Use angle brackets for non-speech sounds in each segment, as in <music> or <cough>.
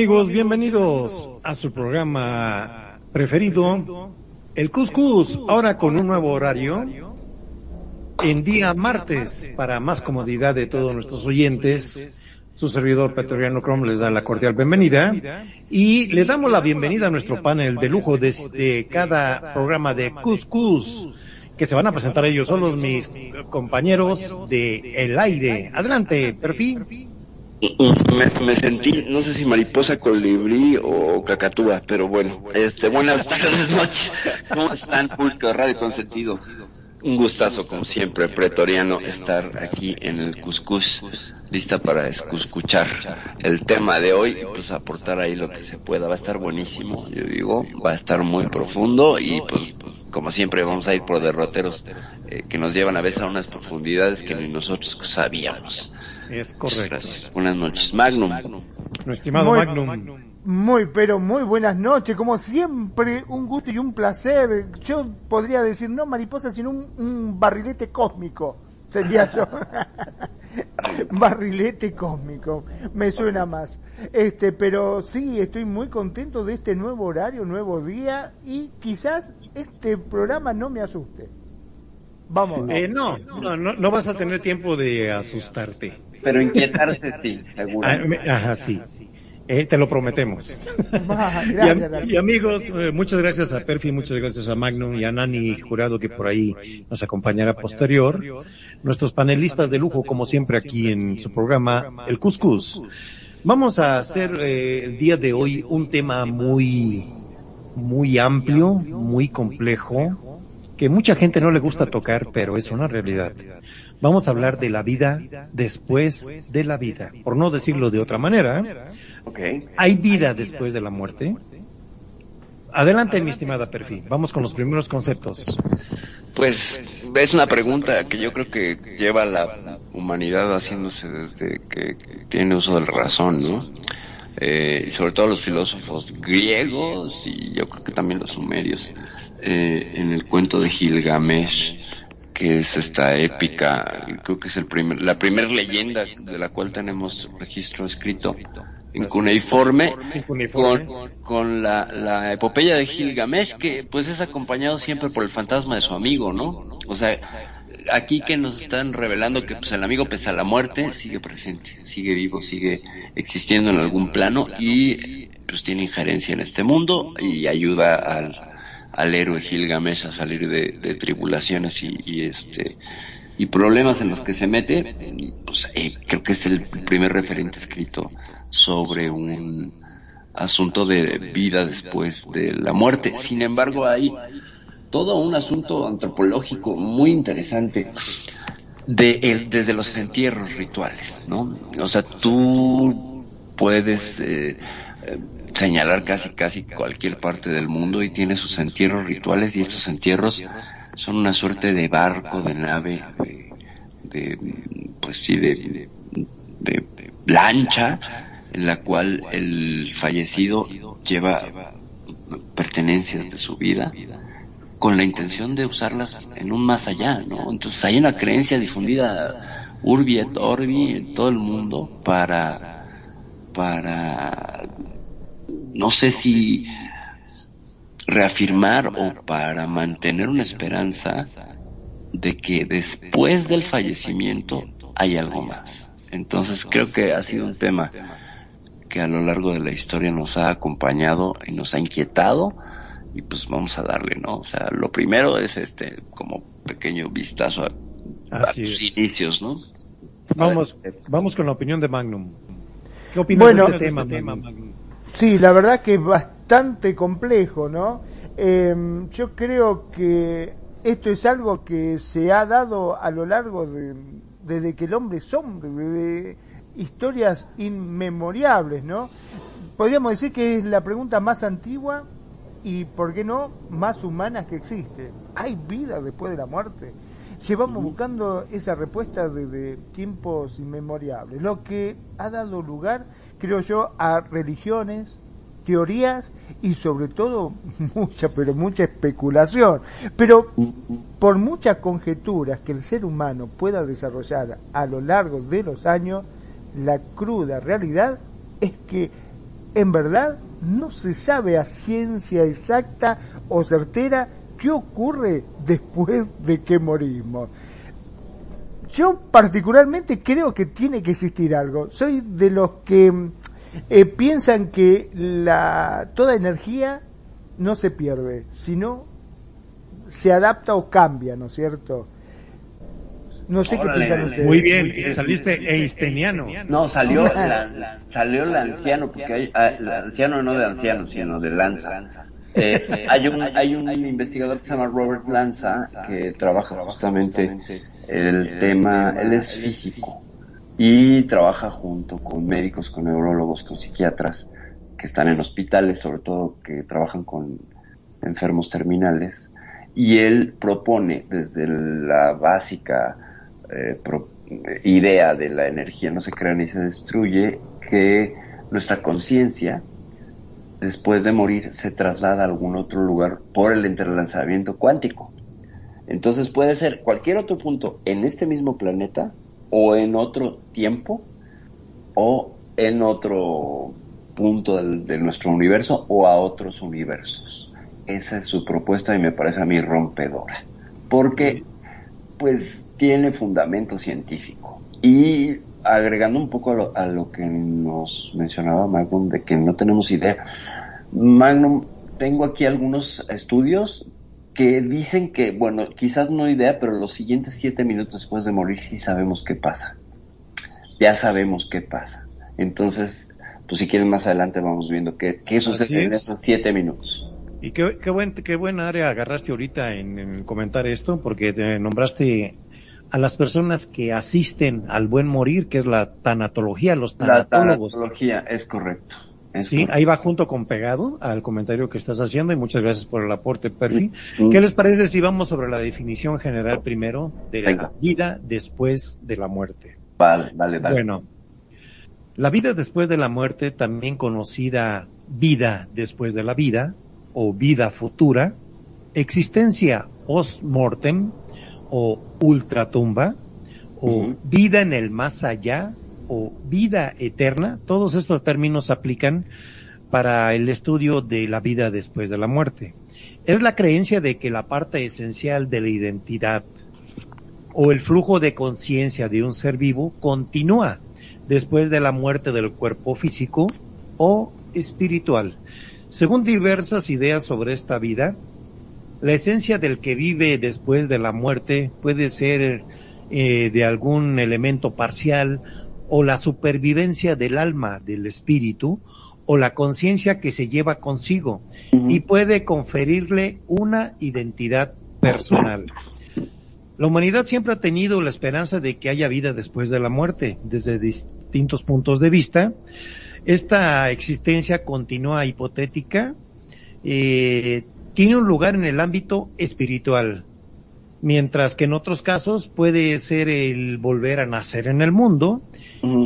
amigos, bienvenidos a su programa preferido, el Cuscus, ahora con un nuevo horario, en día martes, para más comodidad de todos nuestros oyentes. Su servidor Petroliano Chrome les da la cordial bienvenida y le damos la bienvenida a nuestro panel de lujo de, de cada programa de Cuscus que se van a presentar ellos solos, mis compañeros de El Aire. Adelante, perfil. Me, me sentí, no sé si mariposa, colibrí o cacatúa, pero bueno, este, buenas tardes, <laughs> noches. ¿Cómo están, de Radio Consentido? Un gustazo, como siempre, pretoriano, estar aquí en el Cuscus, lista para escuchar el tema de hoy, pues aportar ahí lo que se pueda. Va a estar buenísimo, yo digo, va a estar muy profundo y pues, como siempre, vamos a ir por derroteros eh, que nos llevan a veces a unas profundidades que ni nosotros sabíamos. Es correcto. Gracias. Buenas noches. Magnum. Nuestro estimado Muy- Magnum. Muy, pero muy buenas noches, como siempre, un gusto y un placer. Yo podría decir no mariposa, sino un, un barrilete cósmico, sería yo. <laughs> barrilete cósmico, me suena más. Este, pero sí, estoy muy contento de este nuevo horario, nuevo día y quizás este programa no me asuste. Vamos. Eh, no, no, no, no vas a tener tiempo de asustarte. Pero inquietarse sí, seguro. Ah, Ajá, sí. Eh, te lo prometemos. <laughs> <laughs> Gracias. y amigos, eh, muchas gracias a Perfi, muchas gracias a Magnum y a Nani Jurado que por ahí nos acompañará posterior. Nuestros panelistas de lujo, como siempre aquí en su programa El Cuscus. Vamos a hacer eh, el día de hoy un tema muy, muy amplio, muy complejo, que mucha gente no le gusta tocar, pero es una realidad. Vamos a hablar de la vida después de la vida, por no decirlo de otra manera. Ok. ¿Hay vida después de la muerte? Adelante, mi estimada Perfi. Vamos con los primeros conceptos. Pues es una pregunta que yo creo que lleva la humanidad haciéndose desde que tiene uso de la razón, ¿no? Eh, y sobre todo los filósofos griegos y yo creo que también los sumerios, eh, en el cuento de Gilgamesh, que es esta épica, creo que es el primer, la primera leyenda de la cual tenemos registro escrito en cuneiforme, con, con la, la epopeya de Gilgamesh, que pues es acompañado siempre por el fantasma de su amigo, ¿no? O sea, aquí que nos están revelando que pues el amigo pese a la muerte sigue presente, sigue vivo, sigue existiendo en algún plano y pues tiene injerencia en este mundo y ayuda al, al héroe Gilgamesh a salir de, tribulaciones y, este y problemas en los que se mete, pues eh, creo que es el primer referente escrito sobre un asunto de vida después de la muerte. Sin embargo, hay todo un asunto antropológico muy interesante de el- desde los entierros rituales, ¿no? O sea, tú puedes eh, eh, señalar casi casi cualquier parte del mundo y tiene sus entierros rituales y estos entierros son una suerte de barco, de nave, de, de, pues sí, de, de lancha en la cual el fallecido lleva pertenencias de su vida con la intención de usarlas en un más allá, ¿no? Entonces hay una creencia difundida urbi et orbi en todo el mundo para para no sé si reafirmar o para mantener una esperanza de que después del fallecimiento hay algo más. Entonces creo que ha sido un tema que a lo largo de la historia nos ha acompañado y nos ha inquietado y pues vamos a darle, ¿no? O sea, lo primero es este como pequeño vistazo a, Así tus inicios, ¿no? Vamos, vamos con la opinión de Magnum. ¿Qué opinas Bueno, de este tema, Magnum? Sí, la verdad que es bastante complejo, ¿no? Eh, yo creo que esto es algo que se ha dado a lo largo de, desde que el hombre es hombre, desde historias inmemorables, ¿no? Podríamos decir que es la pregunta más antigua y, ¿por qué no?, más humana que existe. ¿Hay vida después de la muerte? Llevamos buscando esa respuesta desde tiempos inmemorables, lo que ha dado lugar, creo yo, a religiones, teorías y sobre todo <laughs> mucha, pero mucha especulación. Pero por muchas conjeturas que el ser humano pueda desarrollar a lo largo de los años, la cruda realidad es que en verdad no se sabe a ciencia exacta o certera qué ocurre después de que morimos. Yo particularmente creo que tiene que existir algo. Soy de los que eh, piensan que la toda energía no se pierde, sino se adapta o cambia, ¿no es cierto? No sé Órale, qué piensan ustedes. Muy bien, eh, saliste einsteiniano. No, salió, la, salió el anciano, porque hay, ah, el anciano no de anciano, sino de Lanza. Eh, <laughs> hay, un, hay un investigador que se llama Robert Lanza que trabaja justamente el tema, él es físico. y trabaja junto con médicos, con neurólogos, con psiquiatras que están en hospitales, sobre todo que trabajan con enfermos terminales, y él propone desde la básica eh, pro- eh, idea de la energía no se crea ni se destruye, que nuestra conciencia, después de morir, se traslada a algún otro lugar por el entrelazamiento cuántico. Entonces puede ser cualquier otro punto en este mismo planeta, o en otro tiempo, o en otro punto de nuestro universo, o a otros universos. Esa es su propuesta y me parece a mí rompedora. Porque pues tiene fundamento científico. Y agregando un poco a lo, a lo que nos mencionaba Magnum de que no tenemos idea. Magnum, tengo aquí algunos estudios que dicen que, bueno, quizás no idea, pero los siguientes siete minutos después de morir sí sabemos qué pasa. Ya sabemos qué pasa. Entonces, pues si quieren más adelante vamos viendo qué, qué sucede en es. esos siete minutos. Y qué, qué, buen, qué buena área agarraste ahorita en, en comentar esto, porque te nombraste a las personas que asisten al buen morir, que es la tanatología, los La tanatólogos. tanatología es correcto. Es Sí, correcto. ahí va junto con pegado al comentario que estás haciendo y muchas gracias por el aporte, Perfi. ¿Qué les parece si vamos sobre la definición general primero de la vida después de la muerte? Vale, vale, vale. Bueno, la vida después de la muerte, también conocida vida después de la vida o vida futura, existencia post-mortem o ultratumba o vida en el más allá o vida eterna, todos estos términos aplican para el estudio de la vida después de la muerte. Es la creencia de que la parte esencial de la identidad o el flujo de conciencia de un ser vivo continúa después de la muerte del cuerpo físico o espiritual. Según diversas ideas sobre esta vida, la esencia del que vive después de la muerte puede ser eh, de algún elemento parcial o la supervivencia del alma, del espíritu, o la conciencia que se lleva consigo y puede conferirle una identidad personal. La humanidad siempre ha tenido la esperanza de que haya vida después de la muerte, desde distintos puntos de vista. Esta existencia continua hipotética eh, tiene un lugar en el ámbito espiritual, mientras que en otros casos puede ser el volver a nacer en el mundo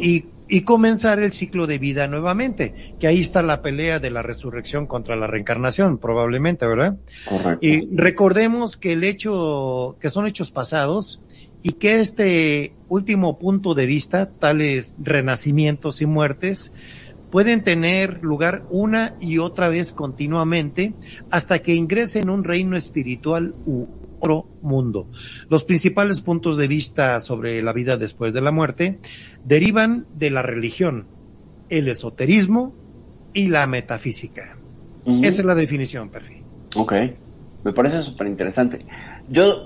y, y comenzar el ciclo de vida nuevamente, que ahí está la pelea de la resurrección contra la reencarnación, probablemente, ¿verdad? Correcto. Y recordemos que el hecho, que son hechos pasados y que este último punto de vista, tales renacimientos y muertes, pueden tener lugar una y otra vez continuamente hasta que ingrese en un reino espiritual u otro mundo. Los principales puntos de vista sobre la vida después de la muerte derivan de la religión, el esoterismo y la metafísica. Esa es la definición, Perfil. Ok, me parece súper interesante. Yo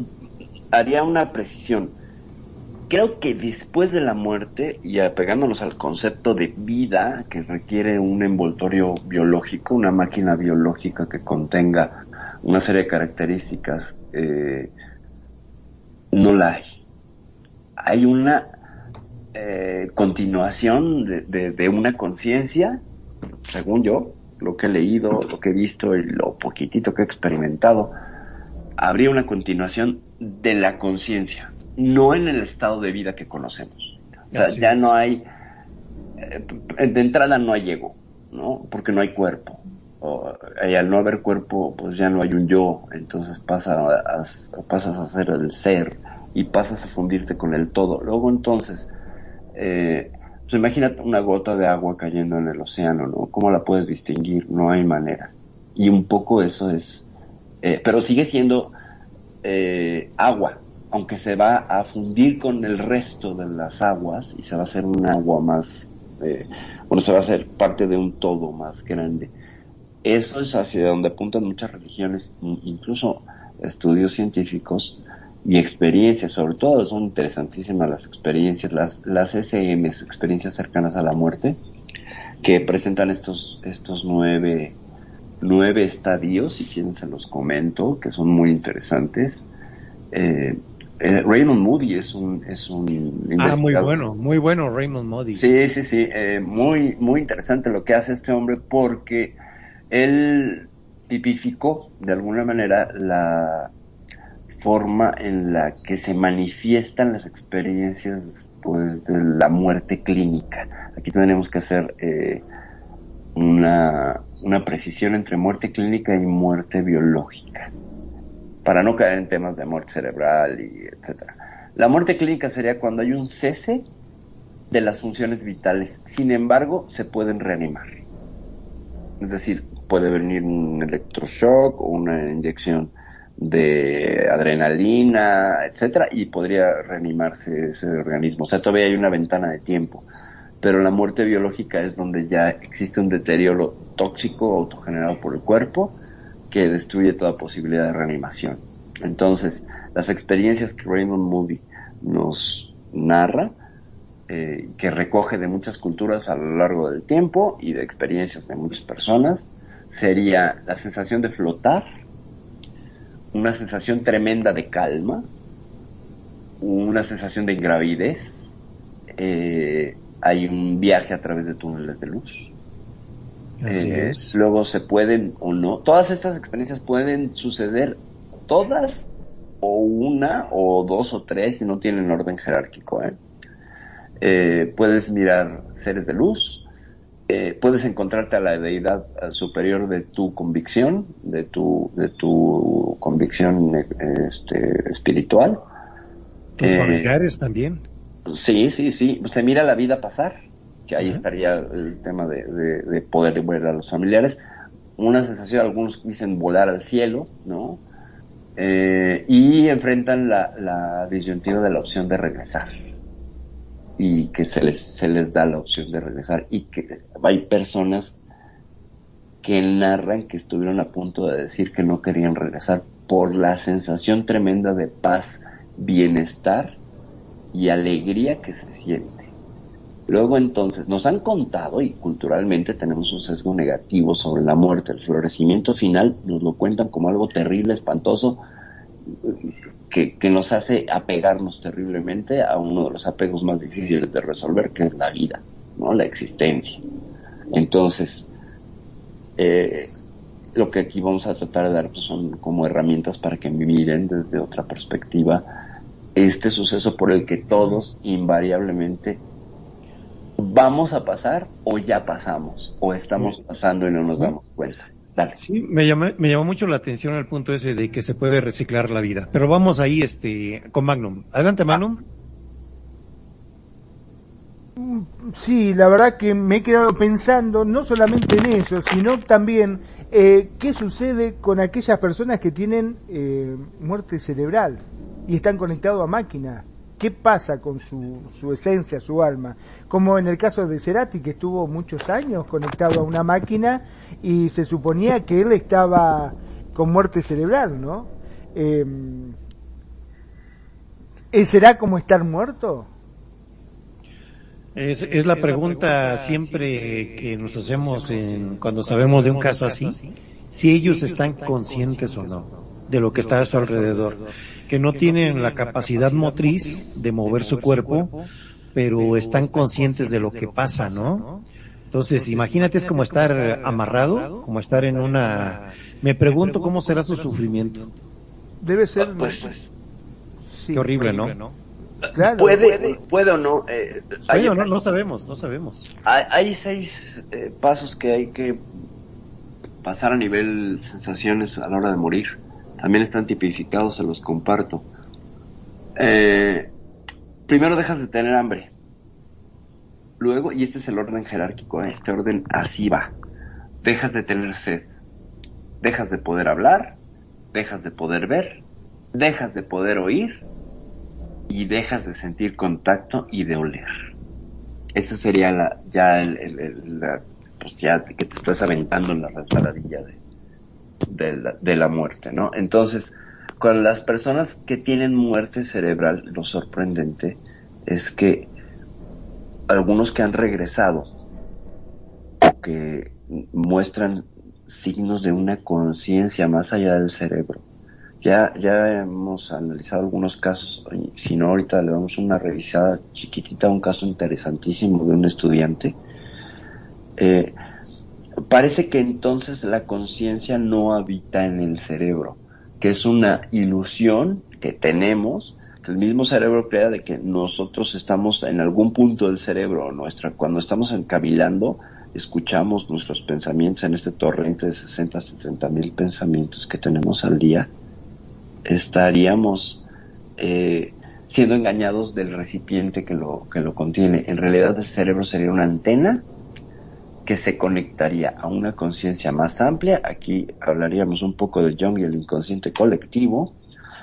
haría una precisión. Creo que después de la muerte, y apegándonos al concepto de vida que requiere un envoltorio biológico, una máquina biológica que contenga una serie de características, eh, no la hay. Hay una eh, continuación de, de una conciencia, según yo, lo que he leído, lo que he visto y lo poquitito que he experimentado, habría una continuación de la conciencia, no en el estado de vida que conocemos. O sea, ya no hay, eh, de entrada no hay ego, ¿no? Porque no hay cuerpo. O, y al no haber cuerpo, pues ya no hay un yo, entonces pasa a, pasas a ser el ser y pasas a fundirte con el todo. Luego entonces, eh, pues imagínate una gota de agua cayendo en el océano, ¿no? ¿Cómo la puedes distinguir? No hay manera. Y un poco eso es, eh, pero sigue siendo eh, agua, aunque se va a fundir con el resto de las aguas y se va a hacer un agua más, eh, bueno, se va a hacer parte de un todo más grande. Eso es hacia donde apuntan muchas religiones, incluso estudios científicos y experiencias, sobre todo son interesantísimas las experiencias, las, las SMs, experiencias cercanas a la muerte, que presentan estos, estos nueve nueve estadios, si quieren se los comento, que son muy interesantes. Eh, eh, Raymond Moody es un es un ah muy bueno muy bueno Raymond Moody. Sí sí sí eh, muy muy interesante lo que hace este hombre porque él tipificó de alguna manera la forma en la que se manifiestan las experiencias después de la muerte clínica. Aquí tenemos que hacer una una precisión entre muerte clínica y muerte biológica, para no caer en temas de muerte cerebral y etcétera. La muerte clínica sería cuando hay un cese de las funciones vitales, sin embargo, se pueden reanimar. Es decir, puede venir un electroshock o una inyección de adrenalina, etcétera, y podría reanimarse ese organismo. O sea, todavía hay una ventana de tiempo pero la muerte biológica es donde ya existe un deterioro tóxico autogenerado por el cuerpo que destruye toda posibilidad de reanimación. Entonces, las experiencias que Raymond Moody nos narra, eh, que recoge de muchas culturas a lo largo del tiempo y de experiencias de muchas personas, sería la sensación de flotar, una sensación tremenda de calma, una sensación de ingravidez, eh, hay un viaje a través de túneles de luz. Eh, luego se pueden o no, todas estas experiencias pueden suceder todas o una o dos o tres y no tienen orden jerárquico. ¿eh? Eh, puedes mirar seres de luz, puedes encontrarte a la deidad superior de tu convicción, de tu, de tu convicción este, espiritual. Tus familiares también. Sí, sí, sí. Se mira la vida pasar, que ahí estaría el tema de, de, poder ver a los familiares. Una sensación, algunos dicen volar al cielo, ¿no? Eh, y enfrentan la, la disyuntiva de la opción de regresar. Y que se les, se les da la opción de regresar. Y que hay personas que narran que estuvieron a punto de decir que no querían regresar por la sensación tremenda de paz, bienestar y alegría que se siente. Luego entonces nos han contado y culturalmente tenemos un sesgo negativo sobre la muerte, el florecimiento final nos lo cuentan como algo terrible, espantoso, que, nos hace apegarnos terriblemente a uno de los apegos más difíciles de resolver, que es la vida, ¿no? La existencia. Entonces, eh, lo que aquí vamos a tratar de dar pues, son como herramientas para que miren desde otra perspectiva este suceso por el que todos invariablemente vamos a pasar o ya pasamos o estamos pasando y no nos damos cuenta. Dale. Sí, me llamó, me llamó mucho la atención el punto ese de que se puede reciclar la vida. Pero vamos ahí este con Magnum. Adelante, Magnum. Sí, la verdad que me he quedado pensando no solamente en eso, sino también eh, qué sucede con aquellas personas que tienen eh, muerte cerebral y están conectados a máquinas. ¿Qué pasa con su, su esencia, su alma? Como en el caso de Cerati, que estuvo muchos años conectado a una máquina y se suponía que él estaba con muerte cerebral, ¿no? Eh, ¿Será como estar muerto? Es, es la pregunta siempre que nos hacemos en, cuando sabemos de un caso así, si ellos están conscientes o no de lo que está a su alrededor, que no tienen la capacidad motriz de mover su cuerpo, pero están conscientes de lo que pasa, ¿no? Entonces, imagínate es como estar amarrado, como estar en una... Me pregunto cómo será su sufrimiento. Debe ser... Pues, sí. Qué horrible, ¿no? Claro. puede, puede o no. Eh, hay, Oye, no, no sabemos, no sabemos. hay, hay seis eh, pasos que hay que pasar a nivel sensaciones a la hora de morir. También están tipificados, se los comparto. Eh, primero dejas de tener hambre. Luego, y este es el orden jerárquico, ¿eh? este orden así va. Dejas de tener sed. Dejas de poder hablar. Dejas de poder ver. Dejas de poder oír. Y dejas de sentir contacto y de oler. Eso sería la, ya el, el- la- pues ya que te estás aventando en la resbaladilla de, de la, muerte, ¿no? Entonces, con las personas que tienen muerte cerebral, lo sorprendente es que algunos que han regresado que muestran signos de una conciencia más allá del cerebro. Ya, ya hemos analizado algunos casos, si no ahorita le damos una revisada chiquitita un caso interesantísimo de un estudiante. Eh, parece que entonces la conciencia no habita en el cerebro, que es una ilusión que tenemos, que el mismo cerebro crea de que nosotros estamos en algún punto del cerebro, nuestra, cuando estamos encavilando, escuchamos nuestros pensamientos en este torrente de 60, 70 mil pensamientos que tenemos al día, estaríamos eh, siendo engañados del recipiente que lo, que lo contiene. En realidad el cerebro sería una antena que se conectaría a una conciencia más amplia. Aquí hablaríamos un poco de Jung y el inconsciente colectivo,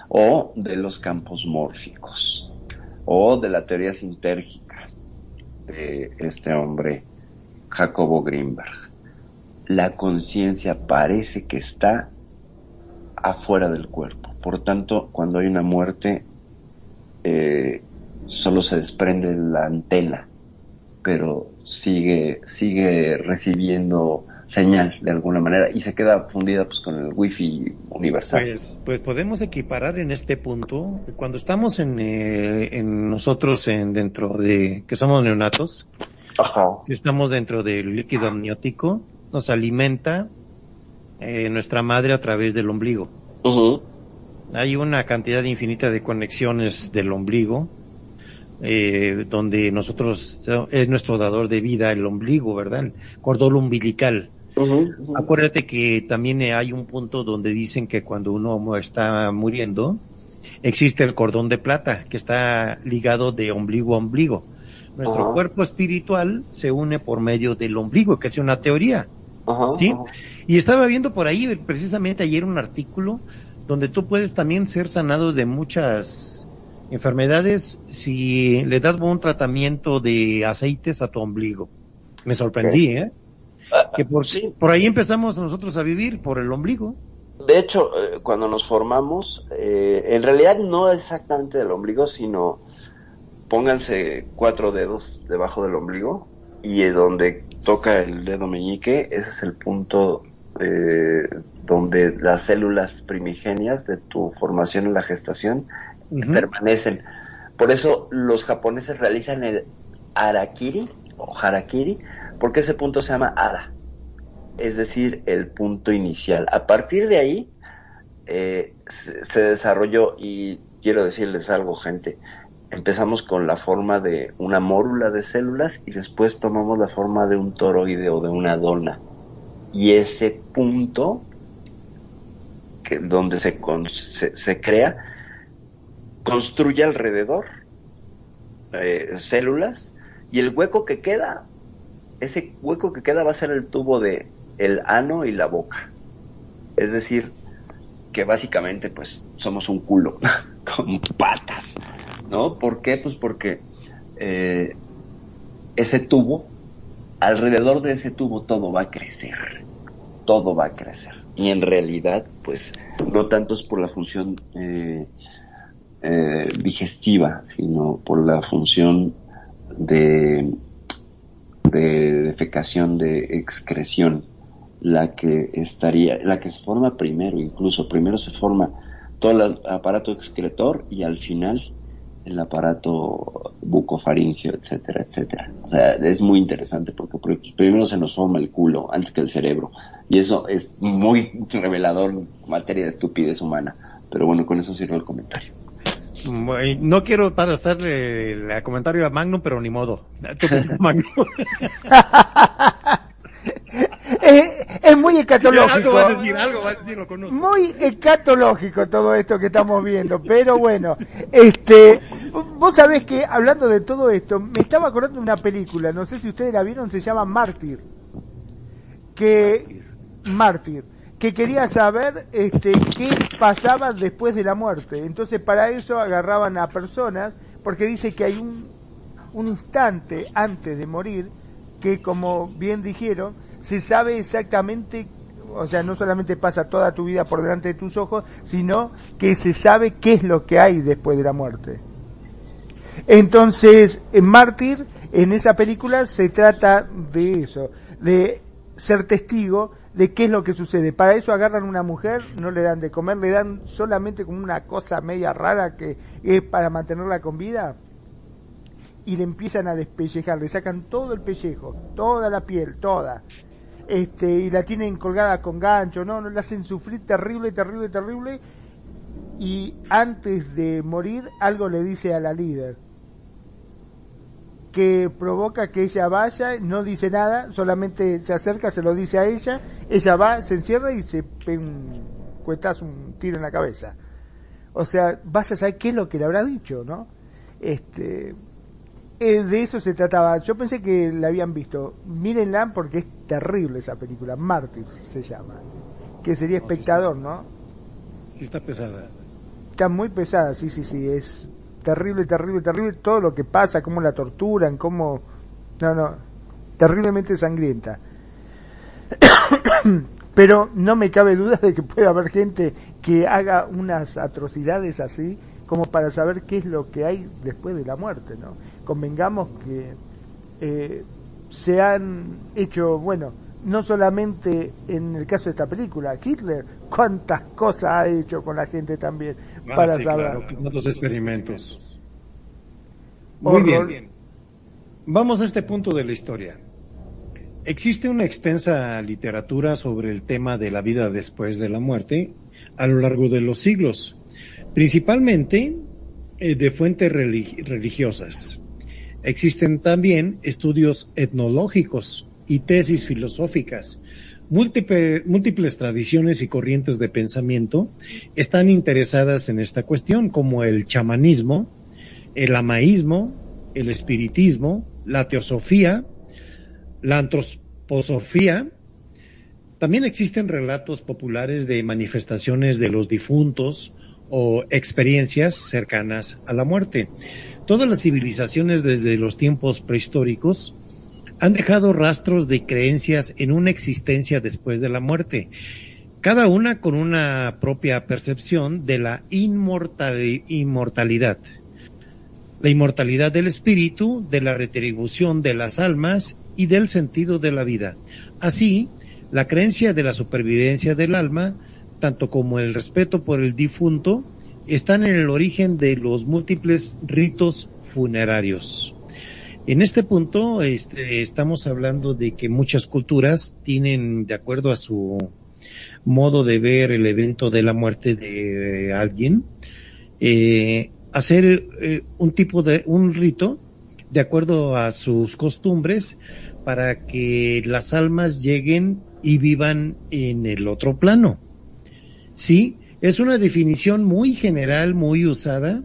o de los campos mórficos, o de la teoría sintérgica de este hombre, Jacobo Greenberg. La conciencia parece que está afuera del cuerpo. Por tanto, cuando hay una muerte, eh, solo se desprende la antena, pero sigue, sigue recibiendo señal de alguna manera y se queda fundida pues con el wifi universal. Pues, pues podemos equiparar en este punto, cuando estamos en, eh, en nosotros en dentro de, que somos neonatos, Ajá. que estamos dentro del líquido amniótico, nos alimenta eh, nuestra madre a través del ombligo. Hay una cantidad infinita de conexiones del ombligo, eh, donde nosotros, es nuestro dador de vida, el ombligo, ¿verdad? El cordón umbilical. Acuérdate que también hay un punto donde dicen que cuando uno está muriendo, existe el cordón de plata, que está ligado de ombligo a ombligo. Nuestro cuerpo espiritual se une por medio del ombligo, que es una teoría. ¿sí? Y estaba viendo por ahí precisamente ayer un artículo donde tú puedes también ser sanado de muchas enfermedades si le das buen tratamiento de aceites a tu ombligo. Me sorprendí, ¿eh? Ah, Que por, sí. por ahí empezamos nosotros a vivir, por el ombligo. De hecho, eh, cuando nos formamos, eh, en realidad no exactamente del ombligo, sino pónganse cuatro dedos debajo del ombligo y donde toca el dedo meñique, ese es el punto eh, donde las células primigenias de tu formación en la gestación Permanecen. Por eso los japoneses realizan el arakiri o harakiri, porque ese punto se llama ara, es decir, el punto inicial. A partir de ahí eh, se, se desarrolló y quiero decirles algo, gente. Empezamos con la forma de una mórula de células y después tomamos la forma de un toroide o de una dona. Y ese punto que donde se, con- se, se crea construye alrededor eh, células Y el hueco que queda, ese hueco que queda va a ser el tubo de el ano y la boca. Es decir, que básicamente pues somos un culo <laughs> con patas, ¿no? ¿Por qué? Pues porque eh, ese tubo, alrededor de ese tubo todo va a crecer, todo va a crecer. Y en realidad, pues, no tanto es por la función eh, eh, digestiva, sino por la función de, de defecación, de excreción, la que estaría, la que se forma primero, incluso primero se forma todo el aparato excretor y al final el aparato bucofaringio, etcétera, etcétera. O sea, es muy interesante porque primero se nos forma el culo antes que el cerebro. Y eso es muy revelador en materia de estupidez humana. Pero bueno, con eso sirve el comentario. No quiero para hacerle el comentario a Magnum, pero ni modo. <laughs> Magnum. <laughs> es, muy escatológico. Muy escatológico todo esto que estamos viendo, pero bueno, este, vos sabés que hablando de todo esto, me estaba acordando de una película, no sé si ustedes la vieron, se llama Mártir. Que, Mártir, que quería saber este, qué pasaba después de la muerte. Entonces para eso agarraban a personas, porque dice que hay un, un instante antes de morir, que como bien dijeron, se sabe exactamente, o sea, no solamente pasa toda tu vida por delante de tus ojos, sino que se sabe qué es lo que hay después de la muerte. Entonces, en Mártir, en esa película se trata de eso, de ser testigo de qué es lo que sucede. Para eso agarran una mujer, no le dan de comer, le dan solamente como una cosa media rara que es para mantenerla con vida y le empiezan a despellejar, le sacan todo el pellejo, toda la piel, toda este, y la tienen colgada con gancho, no, no la hacen sufrir terrible, terrible, terrible, y antes de morir algo le dice a la líder, que provoca que ella vaya, no dice nada, solamente se acerca, se lo dice a ella, ella va, se encierra y se pega un cuetazo, un tiro en la cabeza. O sea, vas a saber qué es lo que le habrá dicho, ¿no? Este, eh, de eso se trataba. Yo pensé que la habían visto. Mírenla porque es terrible esa película. Mártir se llama. Que sería espectador, ¿no? Sí, está pesada. Está muy pesada, sí, sí, sí. Es terrible, terrible, terrible. Todo lo que pasa, cómo la torturan, cómo. No, no. Terriblemente sangrienta. <coughs> Pero no me cabe duda de que puede haber gente que haga unas atrocidades así como para saber qué es lo que hay después de la muerte, ¿no? convengamos que eh, se han hecho, bueno, no solamente en el caso de esta película, Hitler, cuántas cosas ha hecho con la gente también ah, para saber. los experimentos. Muy bien. Vamos a este punto de la historia. Existe una extensa literatura sobre el tema de la vida después de la muerte a lo largo de los siglos, principalmente eh, de fuentes religiosas. Existen también estudios etnológicos y tesis filosóficas. Múltiples tradiciones y corrientes de pensamiento están interesadas en esta cuestión, como el chamanismo, el amaísmo, el espiritismo, la teosofía, la antroposofía. También existen relatos populares de manifestaciones de los difuntos o experiencias cercanas a la muerte. Todas las civilizaciones desde los tiempos prehistóricos han dejado rastros de creencias en una existencia después de la muerte, cada una con una propia percepción de la inmortalidad. La inmortalidad del espíritu, de la retribución de las almas y del sentido de la vida. Así, la creencia de la supervivencia del alma, tanto como el respeto por el difunto, están en el origen de los múltiples ritos funerarios. En este punto este, estamos hablando de que muchas culturas tienen, de acuerdo a su modo de ver el evento de la muerte de alguien, eh, hacer eh, un tipo de un rito de acuerdo a sus costumbres para que las almas lleguen y vivan en el otro plano. Sí, es una definición muy general, muy usada.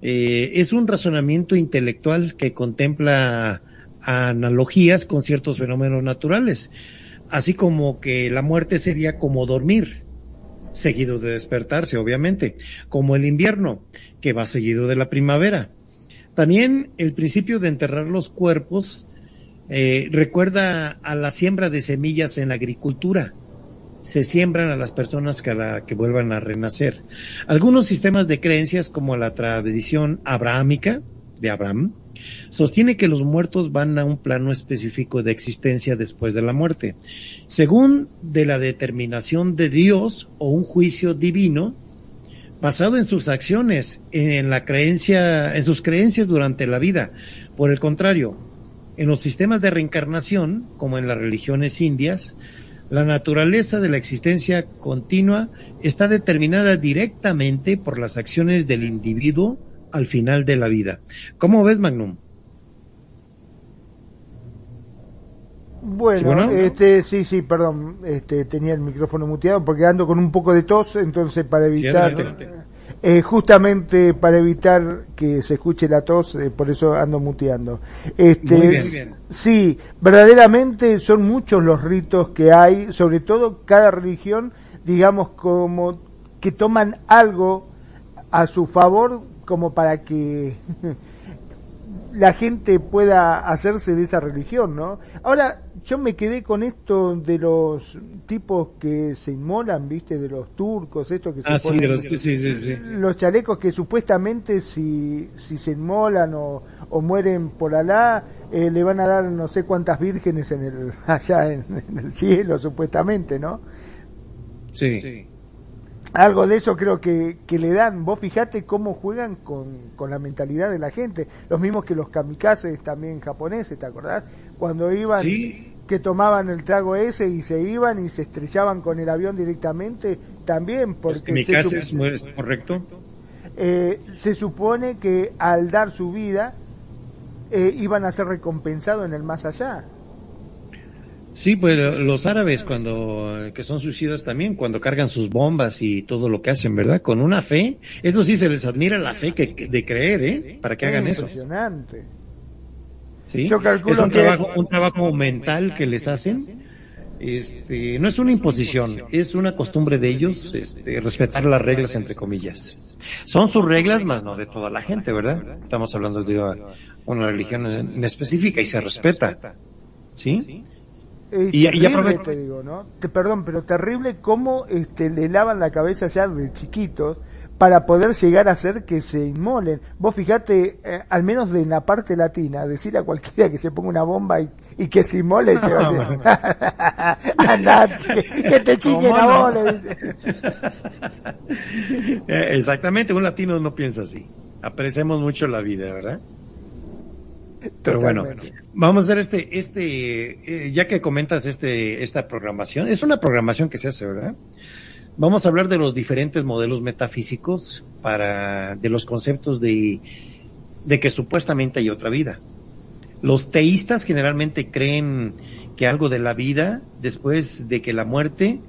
Eh, es un razonamiento intelectual que contempla analogías con ciertos fenómenos naturales, así como que la muerte sería como dormir, seguido de despertarse, obviamente, como el invierno, que va seguido de la primavera. También el principio de enterrar los cuerpos eh, recuerda a la siembra de semillas en la agricultura. Se siembran a las personas que, que vuelvan a renacer. Algunos sistemas de creencias, como la tradición abrahámica de Abraham, sostiene que los muertos van a un plano específico de existencia después de la muerte. Según de la determinación de Dios o un juicio divino, basado en sus acciones, en la creencia, en sus creencias durante la vida. Por el contrario, en los sistemas de reencarnación, como en las religiones indias, la naturaleza de la existencia continua está determinada directamente por las acciones del individuo al final de la vida. ¿Cómo ves, Magnum? Bueno, este, sí, sí, perdón, este, tenía el micrófono muteado porque ando con un poco de tos, entonces para evitar, eh, justamente para evitar que se escuche la tos, eh, por eso ando muteando. Este, sí, verdaderamente son muchos los ritos que hay, sobre todo cada religión, digamos como que toman algo a su favor como para que <laughs> la gente pueda hacerse de esa religión, ¿no? Ahora, yo me quedé con esto de los tipos que se inmolan, ¿viste? De los turcos, estos que se ah, sí, los, sí, sí, sí, los chalecos que supuestamente si, si se inmolan o, o mueren por Alá, eh, le van a dar no sé cuántas vírgenes en el, <laughs> allá en, el cielo, supuestamente, ¿no? Sí. Algo de eso creo que, que le dan. Vos fijate cómo juegan con, con la mentalidad de la gente. Los mismos que los kamikazes también japoneses, ¿te acordás? Cuando iban, que tomaban el trago ese y se iban y se estrellaban con el avión directamente, también porque... Mi casa es correcto. Eh, se supone que al dar su vida eh, iban a ser recompensados en el más allá. Sí, pues los árabes cuando que son suicidas también cuando cargan sus bombas y todo lo que hacen, ¿verdad? Con una fe, eso sí se les admira la fe que, de creer, ¿eh? Para que hagan eso. Impresionante. ¿Sí? es un, trabajo, un trabajo mental que les hacen. Este, no es una imposición, es una costumbre de ellos este, respetar las reglas entre comillas. Son sus reglas, más no de toda la gente, ¿verdad? Estamos hablando de una religión en específica y se respeta. ¿Sí? y, terrible, te digo, ¿no? perdón, pero terrible cómo este, le lavan la cabeza ya de chiquitos para poder llegar a hacer que se inmolen. Vos fijate, eh, al menos de la parte latina, decir a cualquiera que se ponga una bomba y, y que se inmole, te va a decir, <laughs> que, te chiquen a vos, <laughs> Exactamente, un latino no piensa así. Apreciamos mucho la vida, ¿verdad? Pero bueno, vamos a hacer este, este, eh, ya que comentas este, esta programación, es una programación que se hace, ¿verdad? Vamos a hablar de los diferentes modelos metafísicos para, de los conceptos de, de que supuestamente hay otra vida. Los teístas generalmente creen que algo de la vida, después de que la muerte,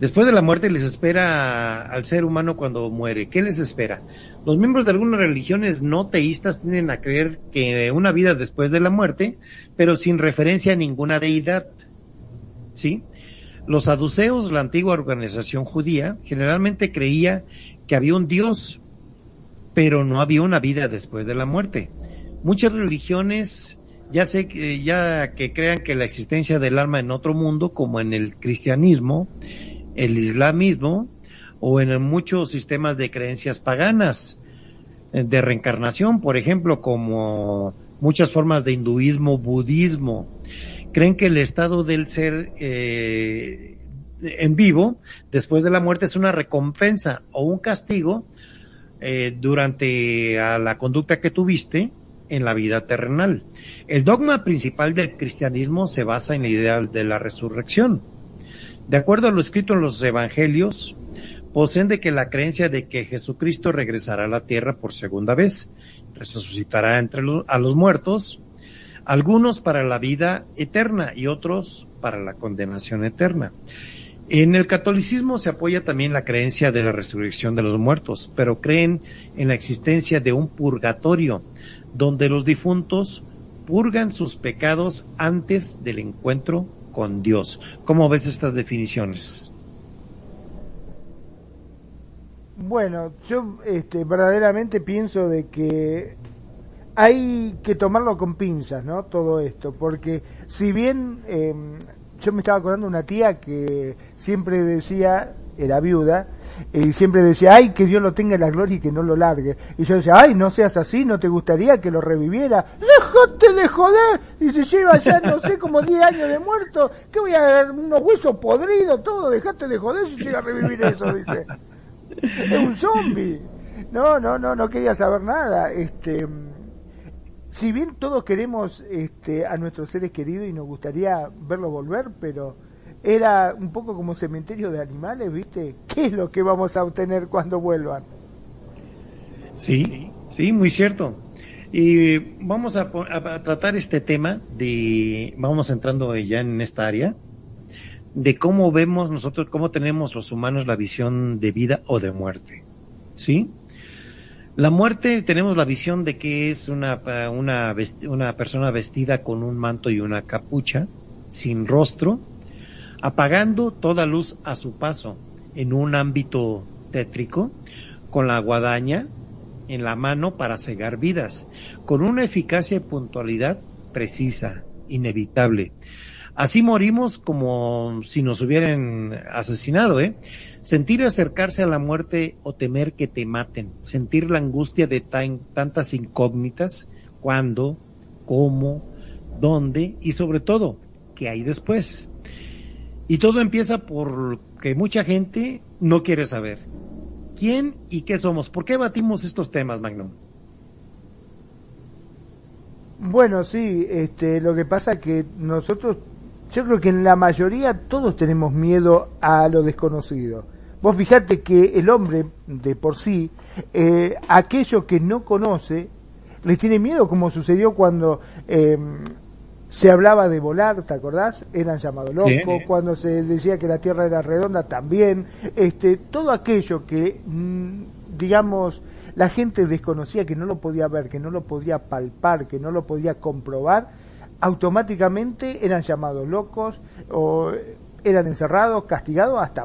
después de la muerte les espera al ser humano cuando muere. ¿Qué les espera? Los miembros de algunas religiones no teístas tienden a creer que una vida después de la muerte, pero sin referencia a ninguna deidad. ¿Sí? Los saduceos, la antigua organización judía, generalmente creía que había un Dios, pero no había una vida después de la muerte. Muchas religiones ya sé que, ya que crean que la existencia del alma en otro mundo, como en el cristianismo, el islamismo, o en muchos sistemas de creencias paganas, eh, de reencarnación, por ejemplo, como muchas formas de hinduismo, budismo, creen que el estado del ser eh, en vivo después de la muerte es una recompensa o un castigo eh, durante a la conducta que tuviste en la vida terrenal. El dogma principal del cristianismo se basa en la idea de la resurrección. De acuerdo a lo escrito en los evangelios, poseen de que la creencia de que Jesucristo regresará a la tierra por segunda vez, resucitará entre a los muertos, algunos para la vida eterna y otros para la condenación eterna. En el catolicismo se apoya también la creencia de la resurrección de los muertos, pero creen en la existencia de un purgatorio, donde los difuntos purgan sus pecados antes del encuentro con Dios. ¿Cómo ves estas definiciones? Bueno, yo este, verdaderamente pienso de que hay que tomarlo con pinzas, ¿no? Todo esto, porque si bien eh, yo me estaba acordando de una tía que siempre decía, era viuda, y siempre decía, ay, que Dios lo tenga en la gloria y que no lo largue. Y yo decía, ay, no seas así, no te gustaría que lo reviviera. Déjate de joder. Se lleva ya, no sé, como 10 años de muerto. que voy a dar? Unos huesos podridos, todo. Dejate de joder si llega a revivir eso, dice. Es un zombie. No, no, no, no quería saber nada. Este, si bien todos queremos este, a nuestros seres queridos y nos gustaría verlos volver, pero era un poco como cementerio de animales, ¿viste? ¿Qué es lo que vamos a obtener cuando vuelvan? Sí, sí, muy cierto. Y vamos a, a, tratar este tema de, vamos entrando ya en esta área, de cómo vemos nosotros, cómo tenemos los humanos la visión de vida o de muerte. ¿Sí? La muerte tenemos la visión de que es una, una, una persona vestida con un manto y una capucha, sin rostro, apagando toda luz a su paso en un ámbito tétrico, con la guadaña en la mano para cegar vidas, con una eficacia y puntualidad precisa, inevitable. Así morimos como si nos hubieran asesinado, ¿eh? Sentir acercarse a la muerte o temer que te maten, sentir la angustia de tan, tantas incógnitas, cuándo, cómo, dónde y sobre todo, qué hay después. Y todo empieza por que mucha gente no quiere saber quién y qué somos. ¿Por qué batimos estos temas, Magnum? Bueno, sí, este, lo que pasa que nosotros, yo creo que en la mayoría todos tenemos miedo a lo desconocido. Vos fijate que el hombre de por sí, eh, aquello que no conoce, le tiene miedo, como sucedió cuando eh, se hablaba de volar, ¿te acordás? Eran llamados locos, cuando se decía que la Tierra era redonda también, este, todo aquello que, mm, digamos, la gente desconocía, que no lo podía ver, que no lo podía palpar, que no lo podía comprobar, automáticamente eran llamados locos o eran encerrados, castigados, hasta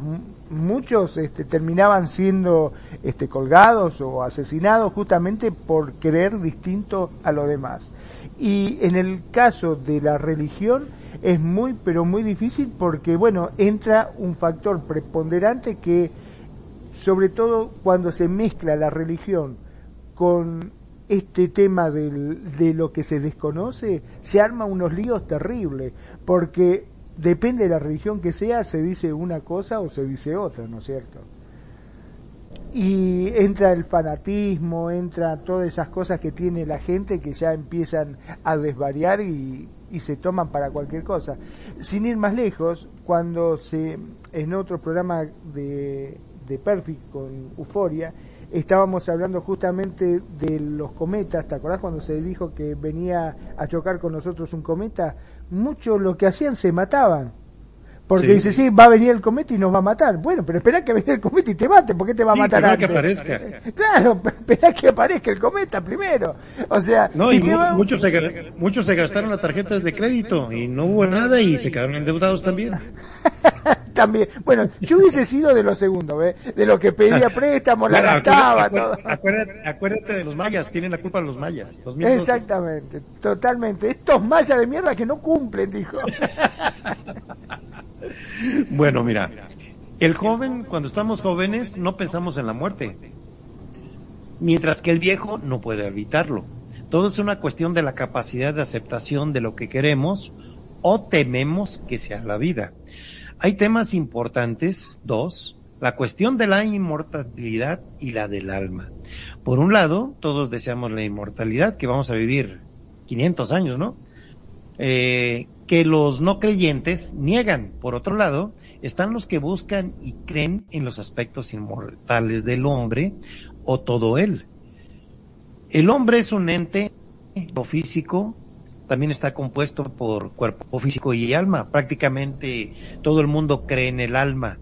muchos este, terminaban siendo este, colgados o asesinados justamente por creer distinto a lo demás. Y en el caso de la religión es muy, pero muy difícil porque, bueno, entra un factor preponderante que, sobre todo cuando se mezcla la religión con este tema del, de lo que se desconoce, se arma unos líos terribles, porque depende de la religión que sea, se dice una cosa o se dice otra, ¿no es cierto? y entra el fanatismo, entra todas esas cosas que tiene la gente que ya empiezan a desvariar y, se toman para cualquier cosa. Sin ir más lejos, cuando se en otro programa de, de Perfect con Euforia, estábamos hablando justamente de los cometas, ¿te acordás cuando se dijo que venía a chocar con nosotros un cometa? Muchos lo que hacían se mataban porque dice, sí, va a venir el cometa y nos va a matar. Bueno, pero espera que venga el cometa y te mate, ¿por qué te va a matar antes? que aparezca. <laughs> Claro, <laughs> espera que aparezca el cometa primero. O sea, no, y muchos, se, muchos se gastaron las tarjetas de crédito y no hubo nada y se quedaron endeudados también. <laughs> también. Bueno, yo hubiese sido de lo segundo, ¿ves? De lo que pedía préstamos, la gastaba, todo. Acuérdate, de los mayas, tienen la culpa los mayas. Exactamente, totalmente. Estos mayas de mierda que no cumplen, dijo. Bueno, mira, el joven, cuando estamos jóvenes, no pensamos en la muerte, mientras que el viejo no puede evitarlo. Todo es una cuestión de la capacidad de aceptación de lo que queremos o tememos que sea la vida. Hay temas importantes, dos, la cuestión de la inmortalidad y la del alma. Por un lado, todos deseamos la inmortalidad, que vamos a vivir 500 años, ¿no? Eh, que los no creyentes niegan. Por otro lado, están los que buscan y creen en los aspectos inmortales del hombre o todo él. El hombre es un ente físico, también está compuesto por cuerpo físico y alma. Prácticamente todo el mundo cree en el alma.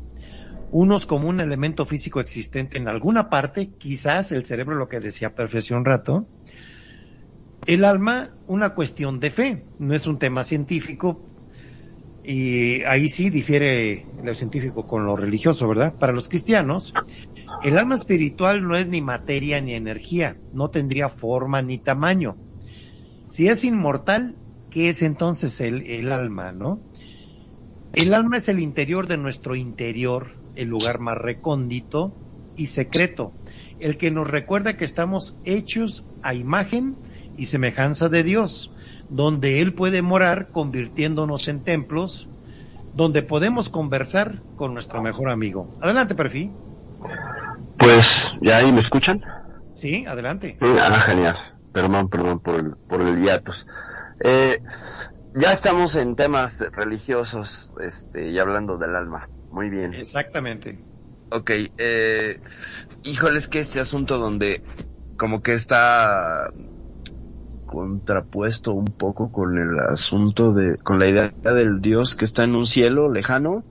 Unos como un elemento físico existente en alguna parte, quizás el cerebro, lo que decía Perfección rato, El alma, una cuestión de fe, no es un tema científico, y ahí sí difiere lo científico con lo religioso, ¿verdad? Para los cristianos, el alma espiritual no es ni materia ni energía, no tendría forma ni tamaño. Si es inmortal, ¿qué es entonces el, alma, no? El alma es el interior de nuestro interior, el lugar más recóndito y secreto, el que nos recuerda que estamos hechos a imagen y semejanza de Dios, donde Él puede morar convirtiéndonos en templos, donde podemos conversar con nuestro mejor amigo. Adelante, Perfil. Pues, ¿ya ahí me escuchan? Sí, adelante. Ah, genial. Perdón, perdón por el, por el hiatus. Eh, ya estamos en temas religiosos, este, y hablando del alma. Muy bien. Exactamente. Ok, eh, híjole, es que este asunto donde como que está contrapuesto un poco con el asunto de, con la idea del Dios que está en un cielo lejano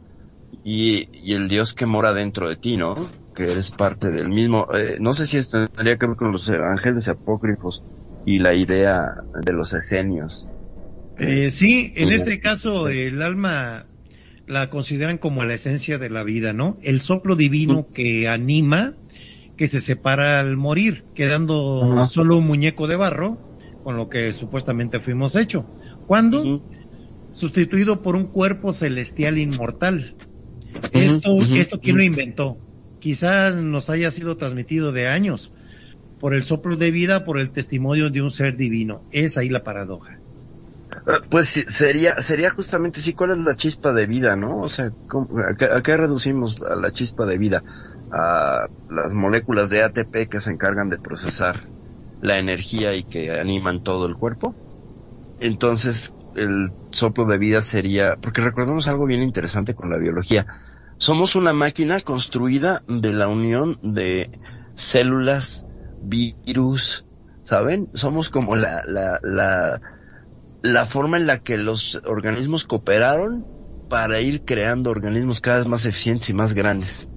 y, y el Dios que mora dentro de ti, ¿no? Que eres parte del mismo. Eh, no sé si esto tendría que ver con los ángeles apócrifos y la idea de los esenios. Eh, sí, en este caso el alma la consideran como la esencia de la vida, ¿no? El soplo divino que anima, que se separa al morir, quedando Ajá. solo un muñeco de barro, con lo que supuestamente fuimos hecho. ¿Cuándo? Sustituido por un cuerpo celestial inmortal. Esto, esto quién lo inventó. Quizás nos haya sido transmitido de años por el soplo de vida, por el testimonio de un ser divino. Es ahí la paradoja. Ah, Pues sería, sería justamente sí, ¿cuál es la chispa de vida, no? O sea, ¿cómo- a, qué, a qué reducimos a la chispa de vida? A las moléculas de ATP que se encargan de procesar la energía y que animan todo el cuerpo. Entonces, el soplo de vida sería, porque recordemos algo bien interesante con la biología. Somos una máquina construida de la unión de células, virus, ¿saben? Somos como la, la, la, la forma en la que los organismos cooperaron para ir creando organismos cada vez más eficientes y más grandes.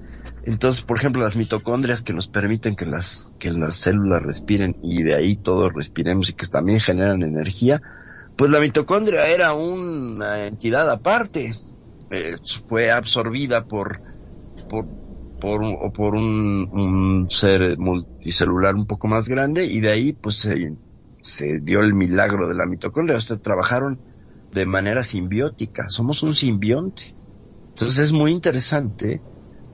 Entonces, por ejemplo, las mitocondrias que nos permiten que las, que las células respiren y de ahí todos respiremos y que también generan energía, pues la mitocondria era una entidad aparte. Eh, fue absorbida por, por, por, o por un, ser multicelular un poco más grande y de ahí pues se, se dio el milagro de la mitocondria. Ustedes trabajaron de manera simbiótica. Somos un simbionte. Entonces es muy interesante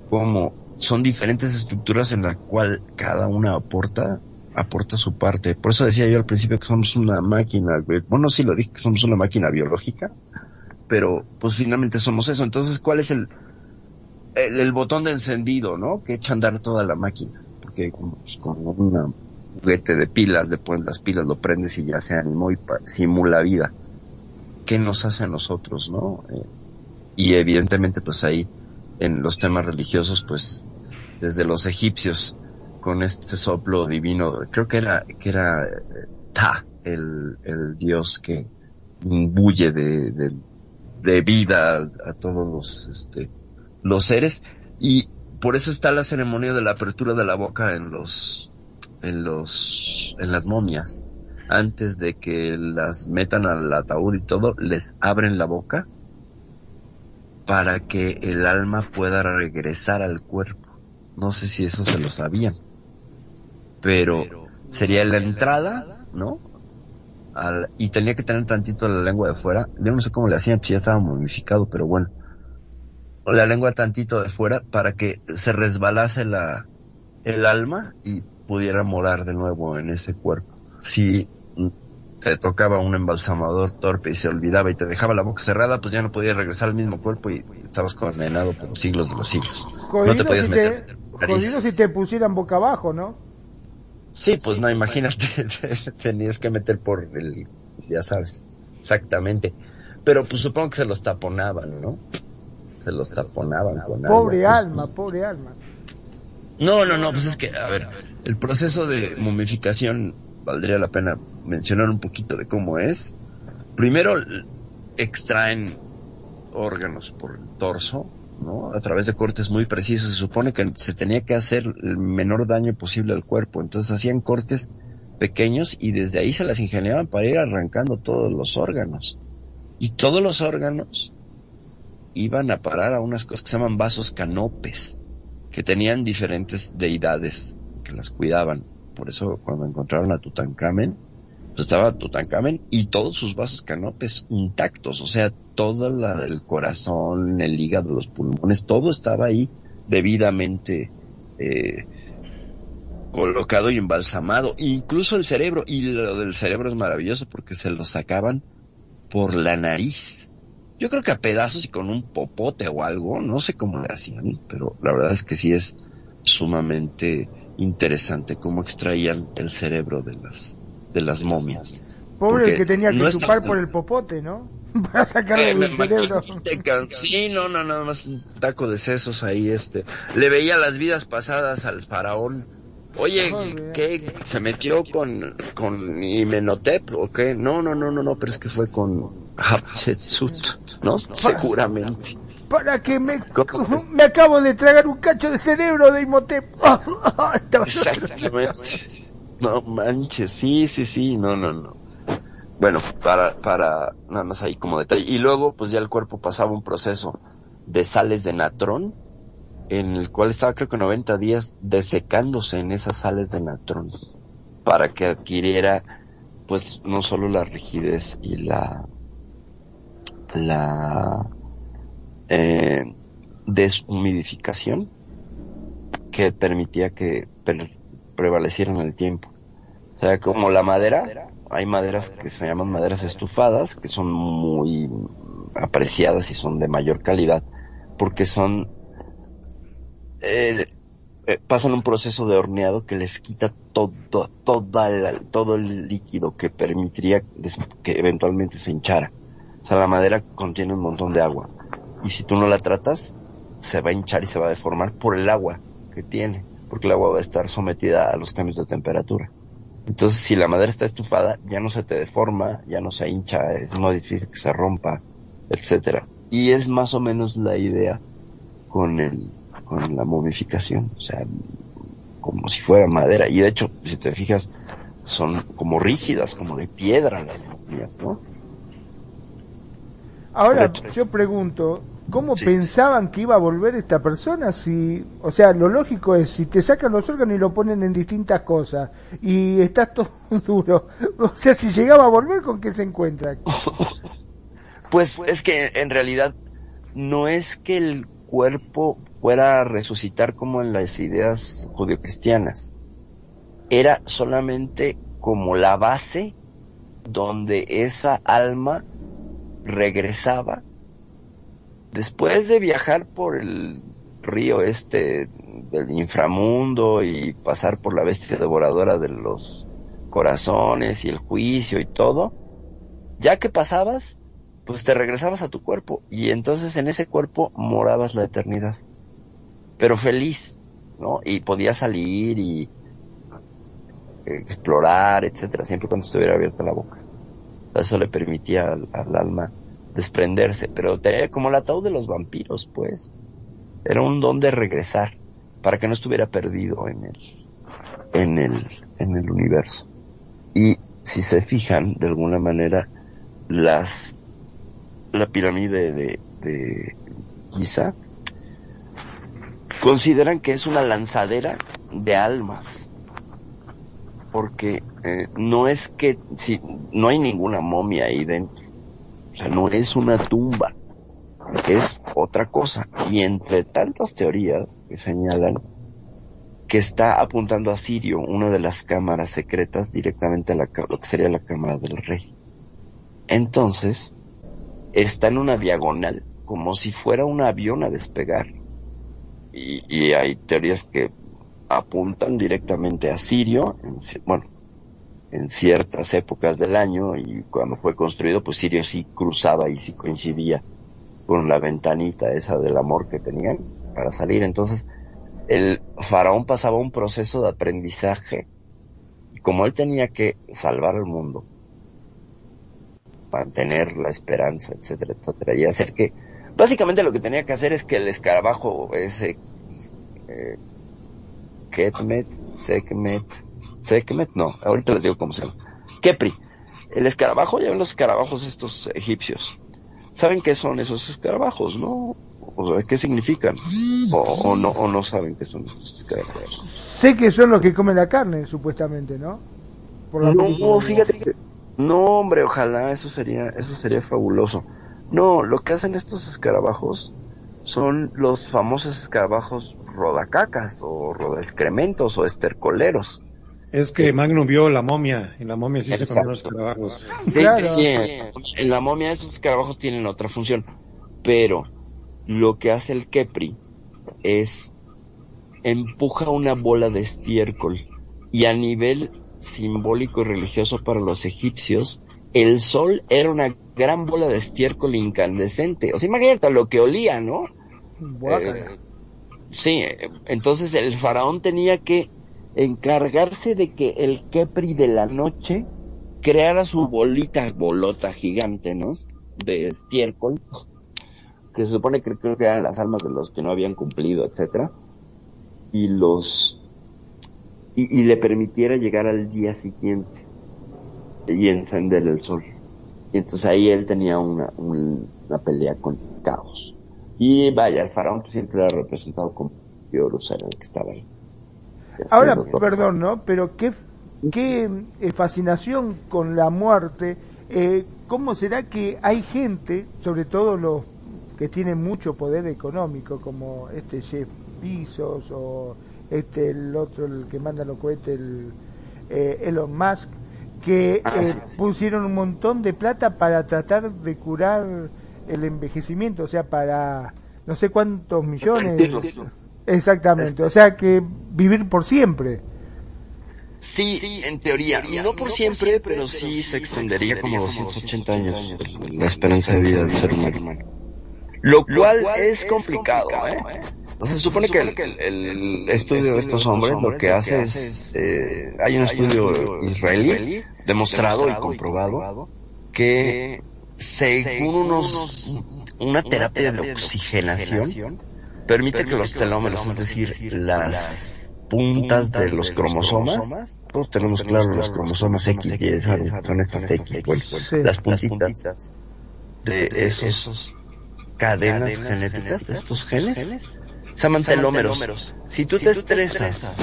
cómo son diferentes estructuras en la cual cada una aporta aporta su parte. Por eso decía yo al principio que somos una máquina, bueno, sí lo dije que somos una máquina biológica, pero pues finalmente somos eso. Entonces, ¿cuál es el, el, botón de encendido, no? Que echa a andar toda la máquina. Porque pues, con un juguete de pilas, le pones las pilas, lo prendes y ya se animó y simula vida. ¿Qué nos hace a nosotros, no? Eh, y evidentemente pues ahí en los temas religiosos pues desde los egipcios con este soplo divino creo que era que era eh, Ta el, el dios que imbuye de, de, vida a, a todos los este los seres y por eso está la ceremonia de la apertura de la boca en los en los en las momias antes de que las metan al ataúd y todo les abren la boca para que el alma pueda regresar al cuerpo. No sé si eso se lo sabían. Pero sería la entrada, ¿no? Al- y tenía que tener tantito la lengua de fuera. Yo no sé cómo le hacían, pues ya estaba momificado, pero bueno. La lengua tantito de fuera para que se resbalase la, el alma y pudiera morar de nuevo en ese cuerpo. Si te tocaba un embalsamador torpe y se olvidaba y te dejaba la boca cerrada, pues ya no podías regresar al mismo cuerpo y, y estabas condenado por los siglos de los siglos. no te podías meter. nariz. Jodido si te pusieran boca abajo, ¿no? Sí, pues no, imagínate, <laughs> tenías que meter por el, ya sabes, exactamente. Pero pues supongo que se los taponaban, ¿no? Se los taponaban con Pobre algo, pues, alma, pobre alma. No, no, no, pues es que, a ver, el proceso de momificación valdría la pena mencionar un poquito de cómo es. Primero extraen órganos por el torso, ¿no? A través de cortes muy precisos. Se supone que se tenía que hacer el menor daño posible al cuerpo. Entonces hacían cortes pequeños y desde ahí se las ingeniaban para ir arrancando todos los órganos. Y todos los órganos iban a parar a unas cosas que se llaman vasos canopes, que tenían diferentes deidades que las cuidaban. Por eso cuando encontraron a Tutankamen, pues estaba Tutankamen y todos sus vasos canopes intactos, o sea, todo la, el corazón, el hígado, los pulmones, todo estaba ahí debidamente eh, colocado y embalsamado, incluso el cerebro, y lo del cerebro es maravilloso porque se lo sacaban por la nariz. Yo creo que a pedazos y con un popote o algo, no sé cómo le hacían, pero la verdad es que sí es sumamente interesante cómo extraían el cerebro de las de las momias. Pobre Porque el que tenía que no chupar por el popote, ¿no? <laughs> Para sacarle el cerebro. Sí, no, no, nada más un taco de sesos ahí, este. Le veía las vidas pasadas al faraón. Oye. ¿qué? ¿Se metió con, con Imenotep o qué? No, no, no, no, no, pero es que fue con Hatshepsut, ¿no? Seguramente. Para que me... <laughs> Me acabo de tragar un cacho de cerebro de Imhotep. <laughs> Exactamente. No manches, sí, sí, sí, no, no, no. Bueno, para, para, nada más ahí como detalle. Y luego, pues ya el cuerpo pasaba un proceso de sales de natrón, en el cual estaba creo que 90 días desecándose en esas sales de natrón, para que adquiriera, pues, no solo la rigidez y la, la, eh, deshumidificación, que permitía que pre- prevaleciera en el tiempo. O sea, como la madera, hay maderas que se llaman maderas estufadas, que son muy apreciadas y son de mayor calidad, porque son, eh, eh, pasan un proceso de horneado que les quita todo, todo el líquido que permitiría que eventualmente se hinchara. O sea, la madera contiene un montón de agua. Y si tú no la tratas, se va a hinchar y se va a deformar por el agua que tiene, porque el agua va a estar sometida a los cambios de temperatura. Entonces, si la madera está estufada, ya no se te deforma, ya no se hincha, es muy difícil que se rompa, etcétera. Y es más o menos la idea con el, con la momificación, o sea, como si fuera madera. Y de hecho, si te fijas, son como rígidas, como de piedra las momias, ¿no? Ahora, yo pregunto, ¿cómo Sí. pensaban que iba a volver esta persona si, o sea, lo lógico es, si te sacan los órganos y lo ponen en distintas cosas y estás todo <laughs> duro, o sea, si llegaba a volver, ¿con qué se encuentra? <laughs> Pues es que en realidad no es que el cuerpo fuera a resucitar como en las ideas judio-cristianas. Era solamente como la base donde esa alma regresaba después de viajar por el río este del inframundo y pasar por la bestia devoradora de los corazones y el juicio y todo, ya que pasabas, pues te regresabas a tu cuerpo y entonces en ese cuerpo morabas la eternidad. Pero feliz, ¿no? Y podías salir y explorar, etcétera, siempre cuando estuviera abierta la boca. Eso le permitía al, al alma desprenderse, pero como el ataúd de los vampiros, pues. Era un don de regresar para que no estuviera perdido en el en el en el universo. Y si se fijan de alguna manera las la pirámide de, de Giza consideran que es una lanzadera de almas porque eh, no es que si no hay ninguna momia ahí dentro no es una tumba es otra cosa. Y entre tantas teorías que señalan que está apuntando a Sirio una de las cámaras secretas directamente a la, lo que sería la cámara del rey. Entonces está en una diagonal como si fuera un avión a despegar. Y, hay teorías que apuntan directamente a Sirio, en, bueno, en ciertas épocas del año y cuando fue construido, pues Sirio sí cruzaba y sí coincidía con la ventanita esa del amor que tenían para salir. Entonces, el faraón pasaba un proceso de aprendizaje y como él tenía que salvar al mundo, mantener la esperanza, etcétera, etcétera, y hacer que, básicamente lo que tenía que hacer es que el escarabajo ese, eh, Ketmet, Sekmet, Sekhmet, no, ahorita les digo cómo se llama. Kepri. El escarabajo, ya ven los escarabajos estos egipcios. ¿Saben qué son esos escarabajos, no? O sea, ¿qué significan? O, o no, o no saben qué son esos escarabajos. Sé que son los que comen la carne, supuestamente, ¿no? Por la. No, fíjate que... No, hombre, ojalá, eso sería, eso sería fabuloso. No, lo que hacen estos escarabajos son los famosos escarabajos rodacacas o rodaexcrementos o estercoleros. Es que Magnum vio la momia, y la momia sí se Exacto. comió los trabajos. Sí, Claro. sí, sí. En la momia esos escarabajos tienen otra función. Pero lo que hace el Kepri es empuja una bola de estiércol. Y a nivel simbólico y religioso para los egipcios, el sol era una gran bola de estiércol incandescente. O sea, imagínate lo que olía, ¿no? Eh, sí, entonces el faraón tenía que encargarse de que el Kepri de la noche creara su bolita, bolota gigante, ¿no? De estiércol, que se supone que creo que eran las almas de los que no habían cumplido, etcétera, y los y, le permitiera llegar al día siguiente y encender el sol. Y entonces ahí él tenía una, un- una pelea con caos. Y vaya, el faraón pues, siempre era representado como el que estaba ahí. Ahora, perdón, ¿no? Pero qué, qué eh, fascinación con la muerte. Eh, ¿Cómo será que hay gente, sobre todo los que tienen mucho poder económico, como este Jeff Bezos o este el otro, el que manda los cohetes, el, eh, Elon Musk, que Ah, eh, sí, pusieron un montón de plata para tratar de curar el envejecimiento, o sea, para no sé cuántos millones. Exactamente, o sea que vivir por siempre. Sí, en teoría, no por siempre, pero sí se extendería como 280 años la esperanza de vida del ser humano. Lo cual es complicado, ¿eh? O sea, se supone que el, el estudio de estos hombres lo que hace es, eh, hay un estudio israelí demostrado y comprobado que según unos, una terapia de oxigenación permite que los telómeros, es decir, las puntas de los cromosomas, todos tenemos claro los cromosomas X y son estas X, bueno, las puntitas de esos cadenas genéticas, de estos genes, se llaman telómeros. Si tú te estresas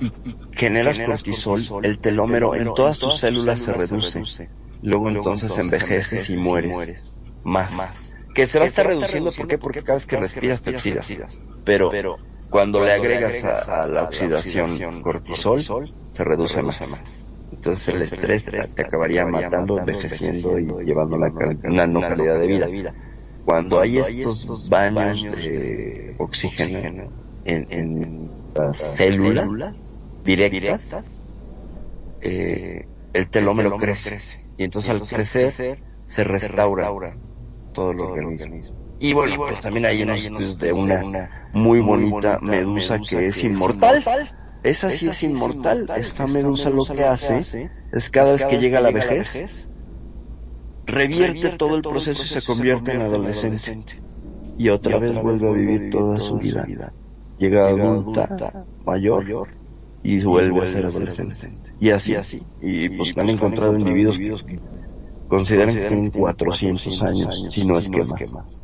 y generas cortisol, el telómero en todas tus células se reduce. Luego entonces envejeces y mueres más. Que se va a estar reduciendo, ¿por qué? Porque cada vez que respiras te oxidas. Pero cuando le agregas a, a la oxidación cortisol, se reduce más. Entonces el estrés te, te acabaría matando, envejeciendo y llevando una, no calidad de vida. Cuando hay estos baños de oxígeno en, en las células directas, eh, el telómero crece. Y entonces al crecer se restaura todo el organismo. Y bueno, pues también hay unos estudios de una muy bonita medusa que es inmortal. Esa sí es inmortal. Esta medusa lo que hace es cada vez que llega a la vejez, revierte todo el proceso y se convierte en adolescente. Y otra vez vuelve a vivir toda su vida. Llega adulta, mayor, y vuelve a ser adolescente. Y así, así. Y pues han encontrado individuos que consideran que tienen 400 años, si no es que más.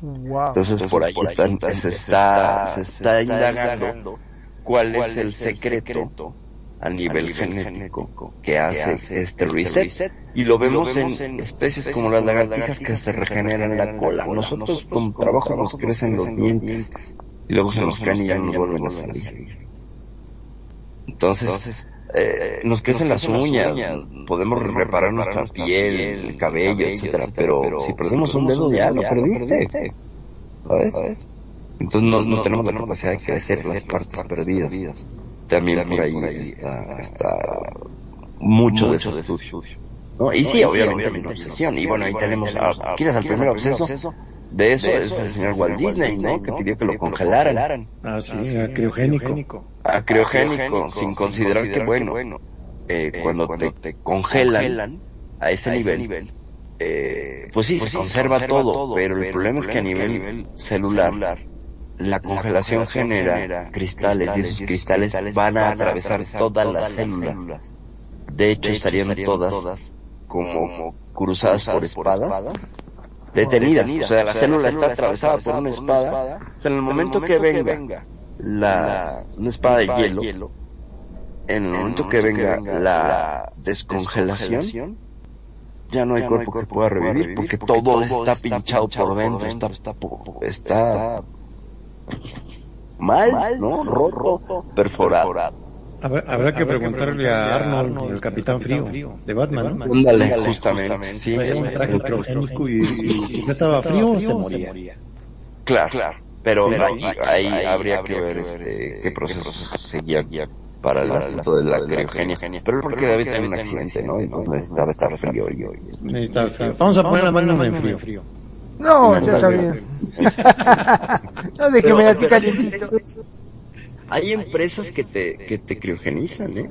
Wow. Entonces por ahí están, se está, se está indagando cuál es el secreto a nivel genético que hace este reset y lo vemos en especies como las lagartijas que se regeneran la cola. Nosotros con trabajo nos crecen los dientes y luego se nos caen y ya nos vuelven a salir. Entonces, eh, nos crecen las uñas, podemos reparar nuestra piel, el cabello, etcétera, pero si perdemos un dedo ya lo perdiste, ¿sabes? Entonces no, no tenemos la capacidad de crecer las partes perdidas. También por ahí está, está mucho de. ¿no? Y sí, obviamente hay una obsesión. Y bueno, ahí tenemos, ah, ¿quieres el primer obseso? De eso es el señor Walt Disney, ¿no? Que pidió que lo congelaran. Ah, sí, a criogénico. A criogénico, sin considerar que, bueno, eh, cuando te, te congelan a ese nivel, eh, pues sí, se conserva todo, pero el problema es que a nivel celular la congelación genera cristales y esos cristales van a atravesar todas las células. De hecho, estarían todas como cruzadas por espadas detenidas. O sea, la célula está atravesada por una espada. O sea, en el momento que venga la, una espada de hielo, en el momento que venga la descongelación, ya no hay cuerpo que pueda revivir porque todo está pinchado por dentro, está, está mal, ¿no? Roto, perforado. Habrá, que preguntarle a Arnold, el Capitán Frío, de Batman, ¿no? justamente. Sí, y, si no estaba frío, se moría. Claro, claro. Pero, ahí, habría que ver este, qué procesos seguían para el asunto de la criogenia. Pero porque David tiene un accidente, ¿no? Entonces necesitaba estar frío. Necesitaba frío. Vamos a poner la mano en frío. No, ya está bien. <laughs> no, déjeme así calientito. Hay empresas que te, que te criogenizan, ¿eh?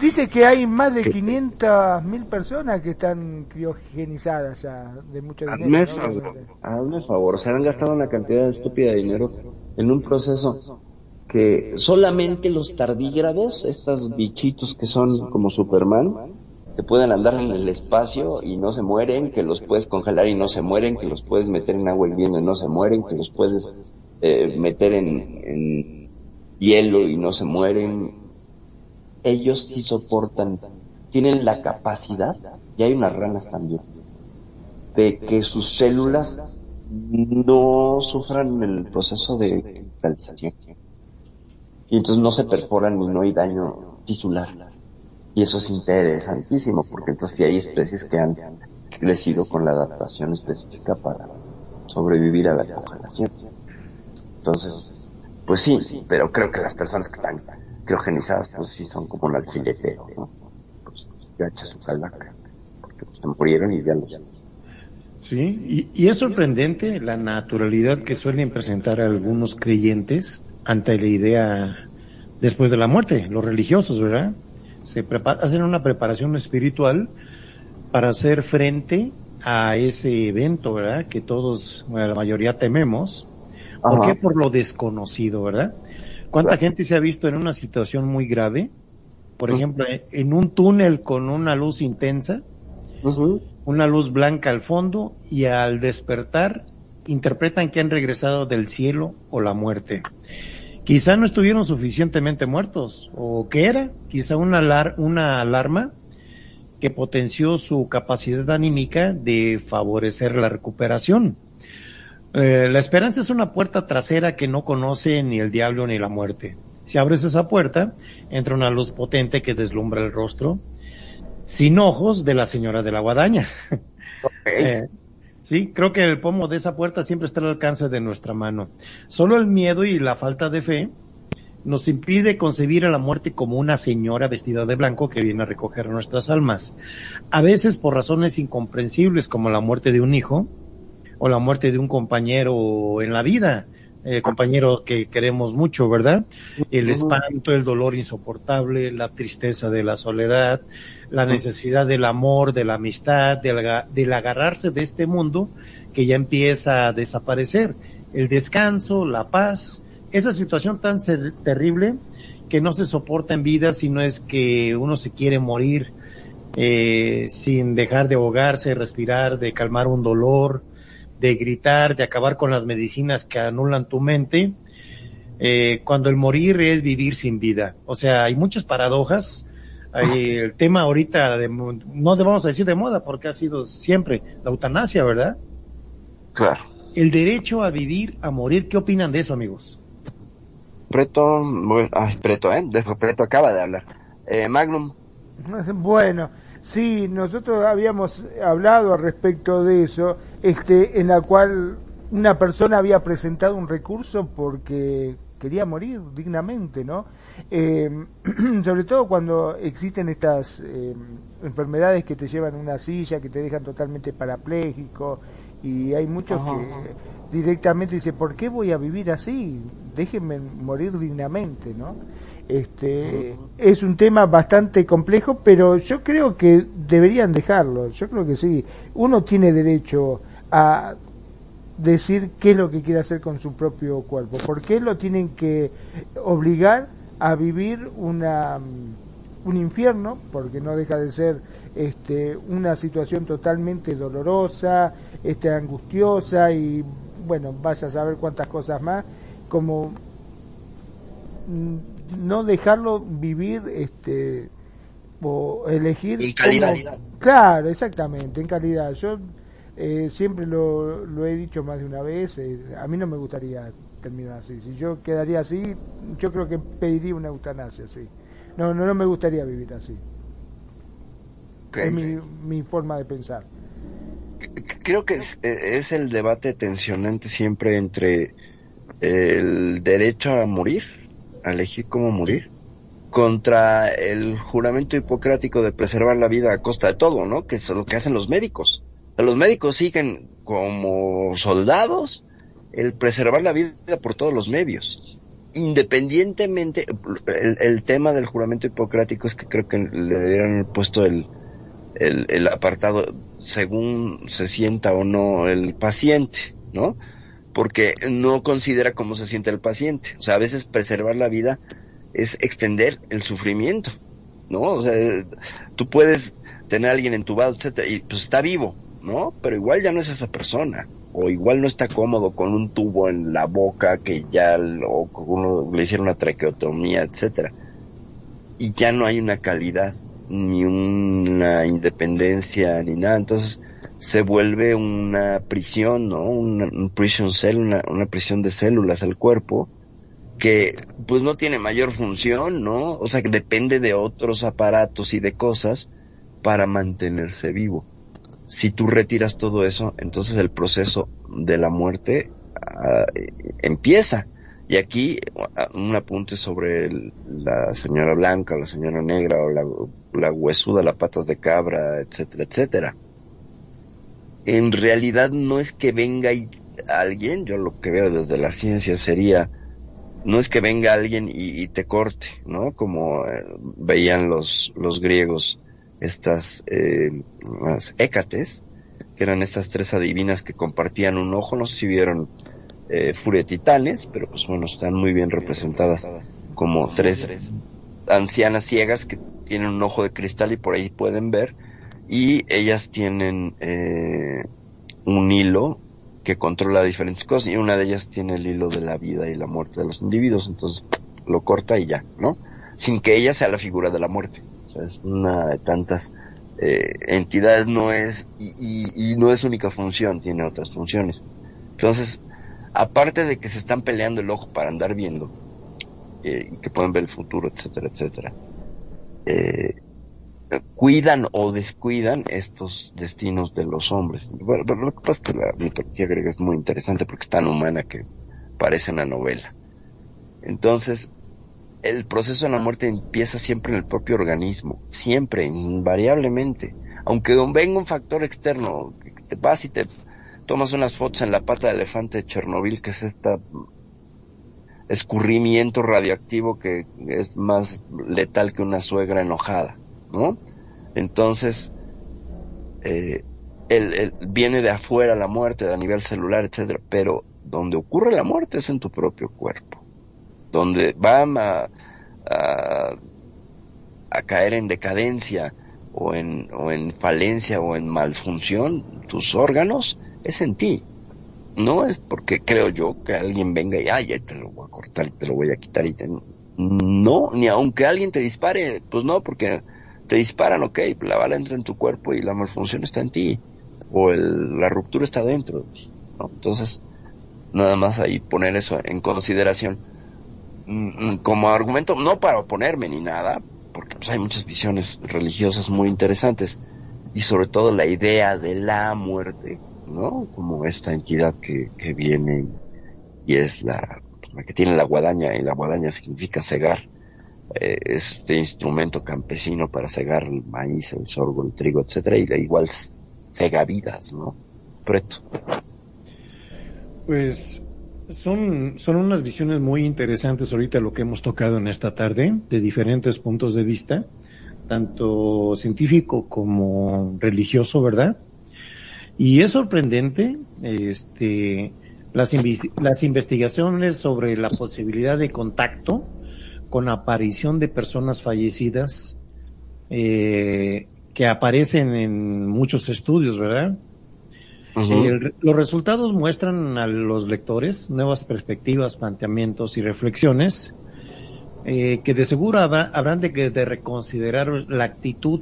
Dice que hay más de 500 mil personas que están criogenizadas ya, de mucho dinero. Hazme, favor, hazme favor, se han gastado una cantidad estúpida de dinero en un proceso que solamente los tardígrados, estos bichitos que son como Superman, que pueden andar en el espacio y no se mueren, que los puedes congelar y no se mueren, que los puedes meter en agua hirviendo y no se mueren, que los puedes eh, meter en hielo y no se mueren, ellos sí soportan, tienen la capacidad, y hay unas ranas también, de que sus células no sufran el proceso de cristalización. Y entonces no se perforan y no hay daño tisular. Y eso es interesantísimo, porque entonces sí hay especies que han crecido con la adaptación específica para sobrevivir a la congelación. Entonces, pues sí, pero creo que las personas que están criogenizadas, pues sí son como un alfiletero, ¿no? Pues ya echa su calaca, porque pues, se murieron y ya los... Sí, y, es sorprendente la naturalidad que suelen presentar algunos creyentes ante la idea después de la muerte, los religiosos, ¿verdad? Se hacen una preparación espiritual para hacer frente a ese evento, ¿verdad? Que todos, bueno, la mayoría tememos, ¿Por qué? Por lo desconocido, ¿verdad? ¿Cuánta gente se ha visto en una situación muy grave? Por ejemplo, en un túnel con una luz intensa, una luz blanca al fondo y al despertar interpretan que han regresado del cielo o la muerte. Quizá no estuvieron suficientemente muertos, o qué era, quizá una, una alarma que potenció su capacidad anímica de favorecer la recuperación. Eh, la esperanza es una puerta trasera que no conoce ni el diablo ni la muerte. Si abres esa puerta, entra una luz potente que deslumbra el rostro, sin ojos de la señora de la guadaña. <laughs> Eh, sí, creo que el pomo de esa puerta siempre está al alcance de nuestra mano. Solo el miedo y la falta de fe nos impide concebir a la muerte como una señora vestida de blanco que viene a recoger nuestras almas. A veces por razones incomprensibles como la muerte de un hijo, o la muerte de un compañero en la vida, eh, compañero que queremos mucho, ¿verdad? El espanto, el dolor insoportable, la tristeza de la soledad, la necesidad del amor, de la amistad, del, agarrarse de este mundo que ya empieza a desaparecer, el descanso, la paz, esa situación tan terrible que no se soporta en vida si no es que uno se quiere morir eh, sin dejar de ahogarse, respirar, de calmar un dolor, de gritar, de acabar con las medicinas que anulan tu mente, eh, cuando el morir es vivir sin vida. O sea, hay muchas paradojas. Hay el tema ahorita, de, no debemos decir de moda porque ha sido siempre la eutanasia, ¿verdad? Claro. El derecho a vivir, a morir, ¿qué opinan de eso, amigos? Preto, ay, Preto, ¿eh? Preto acaba de hablar. Eh, Magnum. <laughs> Bueno, Sí, nosotros habíamos hablado al respecto de eso, este, en la cual una persona había presentado un recurso porque quería morir dignamente, ¿no? Eh, <clears throat> sobre todo cuando existen estas eh, enfermedades que te llevan una silla, que te dejan totalmente parapléjico, y hay muchos que directamente dicen, ¿por qué voy a vivir así? Déjenme morir dignamente, ¿no? Este, es un tema bastante complejo, pero yo creo que deberían dejarlo. Yo creo que sí. Uno tiene derecho a decir qué es lo que quiere hacer con su propio cuerpo. ¿Por qué lo tienen que obligar a vivir una, un infierno? Porque no deja de ser este, una situación totalmente dolorosa, este, angustiosa y bueno, vaya a saber cuántas cosas más, como mm, no dejarlo vivir este o elegir En calidad. claro exactamente en calidad yo eh, siempre lo, lo he dicho más de una vez eh, a mí no me gustaría terminar así. Si yo quedaría así yo creo que pediría una eutanasia sí. No no no me gustaría vivir así. Es mi, mi forma de pensar. Creo que es, es el debate tensionante siempre entre el derecho a morir, a elegir cómo morir, contra el juramento hipocrático de preservar la vida a costa de todo, ¿no? Que es lo que hacen los médicos. Los médicos siguen como soldados el preservar la vida por todos los medios. Independientemente, el, tema del juramento hipocrático es que creo que le debieran puesto el, el, el apartado según se sienta o no el paciente, ¿no? Porque no considera cómo se siente el paciente. O sea, a veces preservar la vida es extender el sufrimiento, ¿no? O sea, tú puedes tener a alguien entubado, etcétera, y pues está vivo, ¿no? Pero igual ya no es esa persona, o igual no está cómodo con un tubo en la boca que ya lo, uno le hicieron una traqueotomía, etcétera. Y ya no hay una calidad, ni una independencia, ni nada. Entonces se vuelve una prisión, ¿no? Una, un prison una, una prisión de células al cuerpo que pues no tiene mayor función, ¿no? O sea, que depende de otros aparatos y de cosas para mantenerse vivo. Si tú retiras todo eso, entonces el proceso de la muerte ah, empieza. Y aquí ah, un apunte sobre la señora blanca, la señora negra o la, huesuda, las patas de cabra, etcétera, etcétera. En realidad no es que venga alguien, yo lo que veo desde la ciencia sería, no es que venga alguien y, y te corte, ¿no? Como eh, veían los, los griegos estas, eh, las hécates, que eran estas tres adivinas que compartían un ojo, no sé si vieron eh, Furia Titanes, pero pues bueno, están muy bien representadas como tres ancianas ciegas que tienen un ojo de cristal y por ahí pueden ver, y ellas tienen eh, un hilo que controla diferentes cosas y una de ellas tiene el hilo de la vida y la muerte de los individuos, entonces lo corta y ya, ¿no? Sin que ella sea la figura de la muerte. Es una de tantas eh, entidades, no es, y, no es única función, tiene otras funciones. Entonces, aparte de que se están peleando el ojo para andar viendo, eh, y que pueden ver el futuro, etcétera, etcétera, eh, cuidan o descuidan estos destinos de los hombres. Bueno, lo que pasa es que la mitología griega es muy interesante porque es tan humana que parece una novela. Entonces, el proceso de la muerte empieza siempre en el propio organismo, siempre, invariablemente. Aunque venga un factor externo, que te vas y te tomas unas fotos en la pata de elefante de Chernobyl, que es esta escurrimiento radioactivo que es más letal que una suegra enojada, ¿no? Entonces, eh, viene de afuera la muerte, a nivel celular, etcétera, pero donde ocurre la muerte es en tu propio cuerpo. Donde van a, a, caer en decadencia o en, o en falencia o en malfunción tus órganos, es en ti. No es porque creo yo que alguien venga y, ay, te lo voy a cortar y te lo voy a quitar y te... No, ni aunque alguien te dispare, pues no, porque te disparan, ok, la bala entra en tu cuerpo y la malfunción está en ti, o el- la ruptura está dentro. Entonces, nada más ahí poner eso en consideración. Mm, mm, Como argumento, no para oponerme ni nada, porque pues, hay muchas visiones religiosas muy interesantes, y sobre todo la idea de la muerte, ¿no? Como esta entidad que, que viene y es la, la que tiene la guadaña, y la guadaña significa cegar, eh, este instrumento campesino para cegar el maíz, el sorgo, el trigo, etcétera, y da igual cega vidas, ¿no? Preto. Pues son, son unas visiones muy interesantes ahorita lo que hemos tocado en esta tarde, de diferentes puntos de vista, tanto científico como religioso, ¿verdad? Y es sorprendente, este, las, las investigaciones sobre la posibilidad de contacto con aparición de personas fallecidas, eh, que aparecen en muchos estudios, ¿verdad? El- los resultados muestran a los lectores nuevas perspectivas, planteamientos y reflexiones eh, que de seguro habrá- habrán de, de reconsiderar la actitud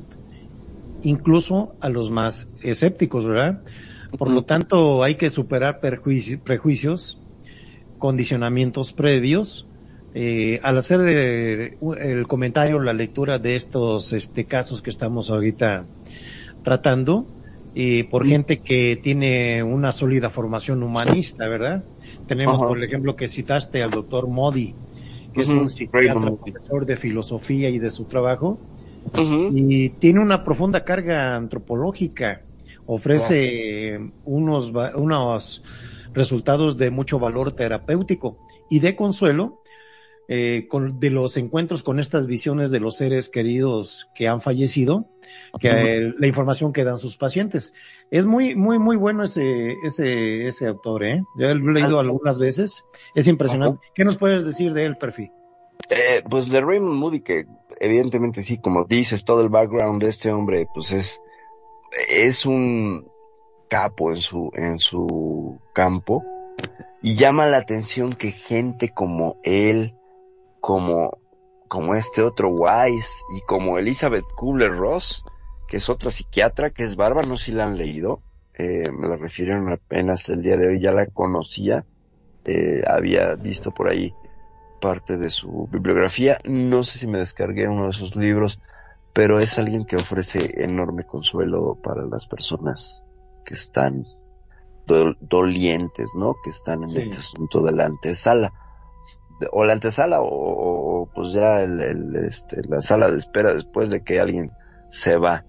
incluso a los más escépticos, ¿verdad? Por lo tanto, hay que superar prejuicios, condicionamientos previos. Eh, al hacer eh, u- el comentario, la lectura de estos este, casos que estamos ahorita tratando, eh, por gente que tiene una sólida formación humanista, ¿verdad? Tenemos, Ajá. por ejemplo, que citaste al doctor Modi, que es un psiquiatra, profesor de filosofía y de su trabajo, y tiene una profunda carga antropológica. Ofrece eh, unos, unos resultados de mucho valor terapéutico y de consuelo eh, con, de los encuentros con estas visiones de los seres queridos que han fallecido, que eh, la información que dan sus pacientes. Es muy, muy, muy bueno ese, ese, ese autor, ¿eh? Ya lo he leído algunas veces. Es impresionante. ¿Qué nos puedes decir de él, Perfil? Eh, pues de Raymond Moody, que evidentemente sí, como dices, todo el background de este hombre, pues es, es un capo en su, en su campo. Y llama la atención que gente como él, como, como este otro Wise y como Elizabeth Kubler-Ross, que es otra psiquiatra, que es bárbara, no sé si la han leído, eh, me la refirieron apenas el día de hoy, ya la conocía, eh, había visto por ahí parte de su bibliografía. No sé si me descargué uno de sus libros, pero es alguien que ofrece enorme consuelo para las personas que están dol- dolientes, ¿no? Que están en Sí. este asunto de la antesala. O la antesala o, o, pues ya el, el, este, la sala de espera después de que alguien se va.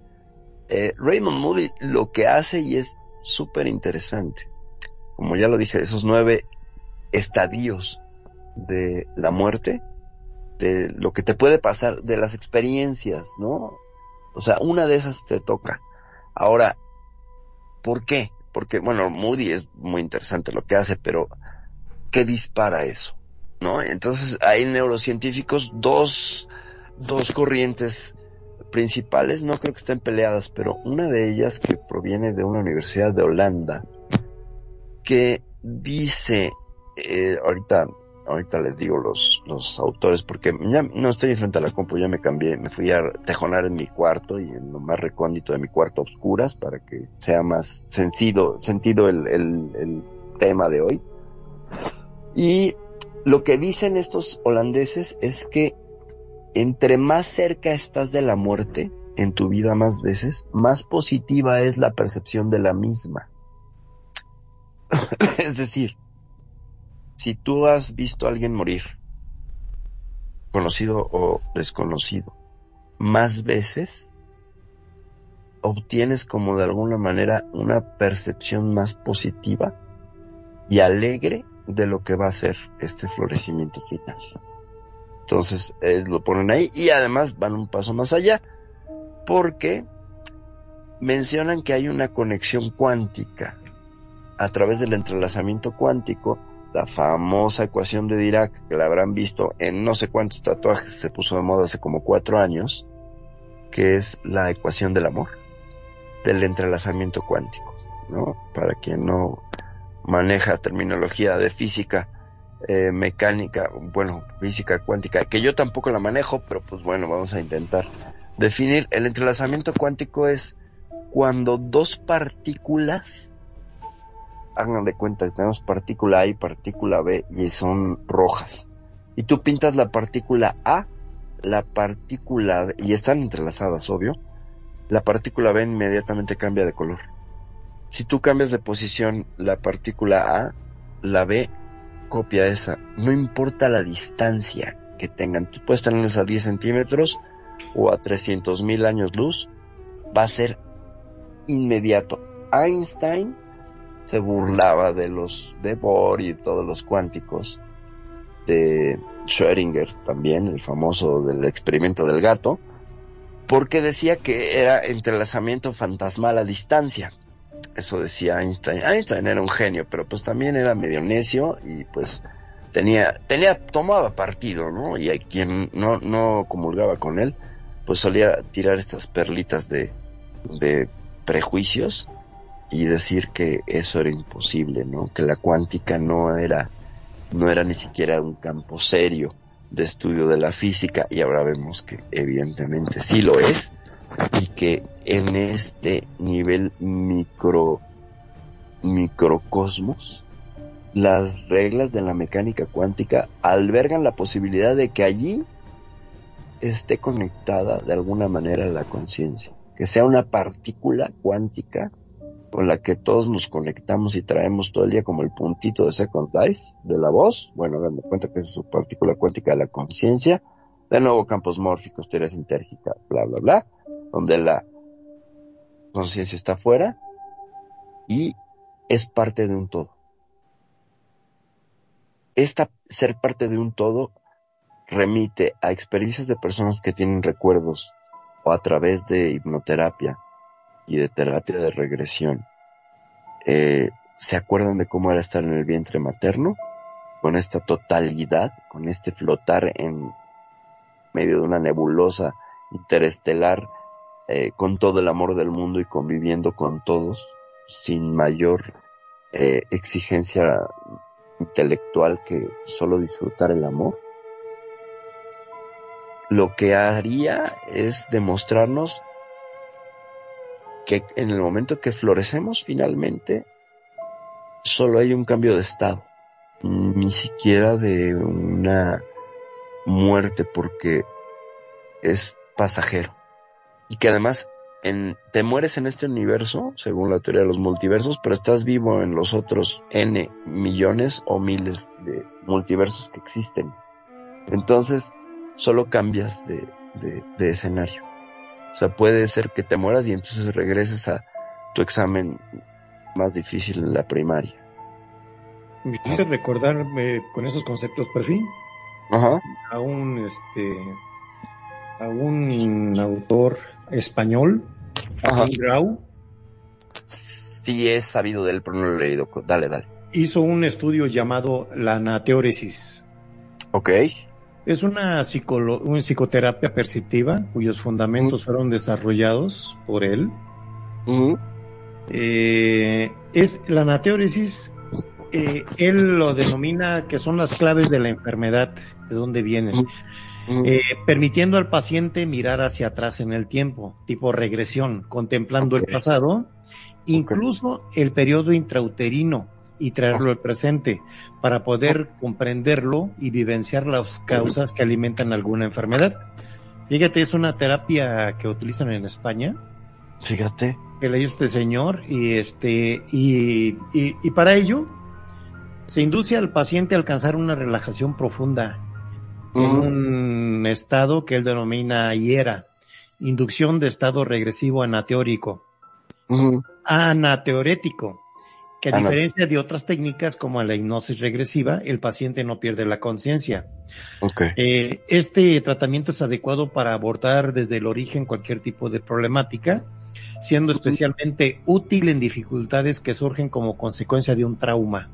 Eh, Raymond Moody lo que hace y es súper interesante. Como ya lo dije, esos nueve estadios de la muerte, de lo que te puede pasar, de las experiencias, ¿no? O sea, una de esas te toca. Ahora, ¿por qué? Porque, bueno, Moody es muy interesante lo que hace, pero ¿qué dispara eso? Entonces, hay neurocientíficos, dos, dos corrientes principales, no creo que estén peleadas, pero una de ellas que proviene de una universidad de Holanda, que dice, eh, ahorita, ahorita les digo los, los autores, porque ya no estoy frente a la compu, ya me cambié, me fui a tejonar en mi cuarto y en lo más recóndito de mi cuarto a oscuras para que sea más sentido, sentido el, el, el tema de hoy. Y lo que dicen estos holandeses es que entre más cerca estás de la muerte en tu vida más veces, más positiva es la percepción de la misma. <laughs> es decir, si tú has visto a alguien morir, conocido o desconocido, más veces, obtienes como de alguna manera una percepción más positiva y alegre de lo que va a ser este florecimiento final. Entonces, eh, lo ponen ahí y además van un paso más allá porque mencionan que hay una conexión cuántica a través del entrelazamiento cuántico, la famosa ecuación de Dirac, que la habrán visto en no sé cuántos tatuajes, se puso de moda hace como cuatro años, que es la ecuación del amor, del entrelazamiento cuántico, ¿no? Para quien no maneja terminología de física, eh, mecánica, bueno, física cuántica, que yo tampoco la manejo, pero pues bueno, vamos a intentar definir. El entrelazamiento cuántico es cuando dos partículas, hagan de cuenta que tenemos partícula A y partícula B y son rojas. Y tú pintas la partícula A, la partícula B, y están entrelazadas, obvio, la partícula B inmediatamente cambia de color. Si tú cambias de posición la partícula A, la B copia esa. No importa la distancia que tengan. Tú puedes tenerlas a 10 centímetros o a 300 mil años luz. Va a ser inmediato. Einstein se burlaba de los de Bohr y todos los cuánticos. De Schrödinger también, el famoso del experimento del gato. Porque decía que era entrelazamiento fantasmal a distancia. Eso decía Einstein. Einstein era un genio, pero pues también era medio necio y pues tenía, tenía, tomaba partido, ¿no? Y hay quien no, no comulgaba con él, pues solía tirar estas perlitas de, de prejuicios y decir que eso era imposible, ¿no? Que la cuántica no era, no era ni siquiera un campo serio de estudio de la física y ahora vemos que evidentemente sí lo es y que en este nivel micro microcosmos las reglas de la mecánica cuántica albergan la posibilidad de que allí esté conectada de alguna manera la conciencia, que sea una partícula cuántica con la que todos nos conectamos y traemos todo el día como el puntito de Second Life de la voz. Bueno, dando cuenta que es su partícula cuántica de la conciencia. De nuevo, campos mórficos, teoría sintérgica, bla, bla, bla, donde la conciencia está fuera y es parte de un todo. Esta ser parte de un todo remite a experiencias de personas que tienen recuerdos o a través de hipnoterapia y de terapia de regresión. Eh, ¿Se acuerdan de cómo era estar en el vientre materno? Con esta totalidad, con este flotar en medio de una nebulosa interestelar, eh, con todo el amor del mundo y conviviendo con todos, sin mayor eh, exigencia intelectual que solo disfrutar el amor. Lo que haría es demostrarnos que en el momento que florecemos finalmente, solo hay un cambio de estado, ni siquiera de una muerte porque es pasajero. Y que además en, te mueres en este universo, según la teoría de los multiversos, pero estás vivo en los otros N millones o miles de multiversos que existen. Entonces, solo cambias de, de, de escenario. O sea, puede ser que te mueras y entonces regreses a tu examen más difícil en la primaria. Me hiciste recordar eh, con esos conceptos perfil Ajá. a un este a un autor español, Ajá. Grau, Sí he sabido de él, pero no lo he leído. Dale, dale. hizo un estudio llamado la anateoresis. Ok. Es una, una psicoterapia perceptiva cuyos fundamentos fueron desarrollados por él. Eh, es la anateoresis, eh, él lo denomina que son las claves de la enfermedad, de dónde vienen, Eh, permitiendo al paciente mirar hacia atrás en el tiempo, tipo regresión, contemplando el pasado, incluso el periodo intrauterino y traerlo al presente para poder comprenderlo y vivenciar las causas que alimentan alguna enfermedad. Fíjate, es una terapia que utilizan en España, Fíjate. que leyó este señor y este y, y, y para ello se induce al paciente a alcanzar una relajación profunda en un estado que él denomina hiera, inducción de estado regresivo anateórico, anateorético, que a diferencia de otras técnicas como la hipnosis regresiva, el paciente no pierde la conciencia. Eh, este tratamiento es adecuado para abordar desde el origen cualquier tipo de problemática, siendo especialmente útil en dificultades que surgen como consecuencia de un trauma.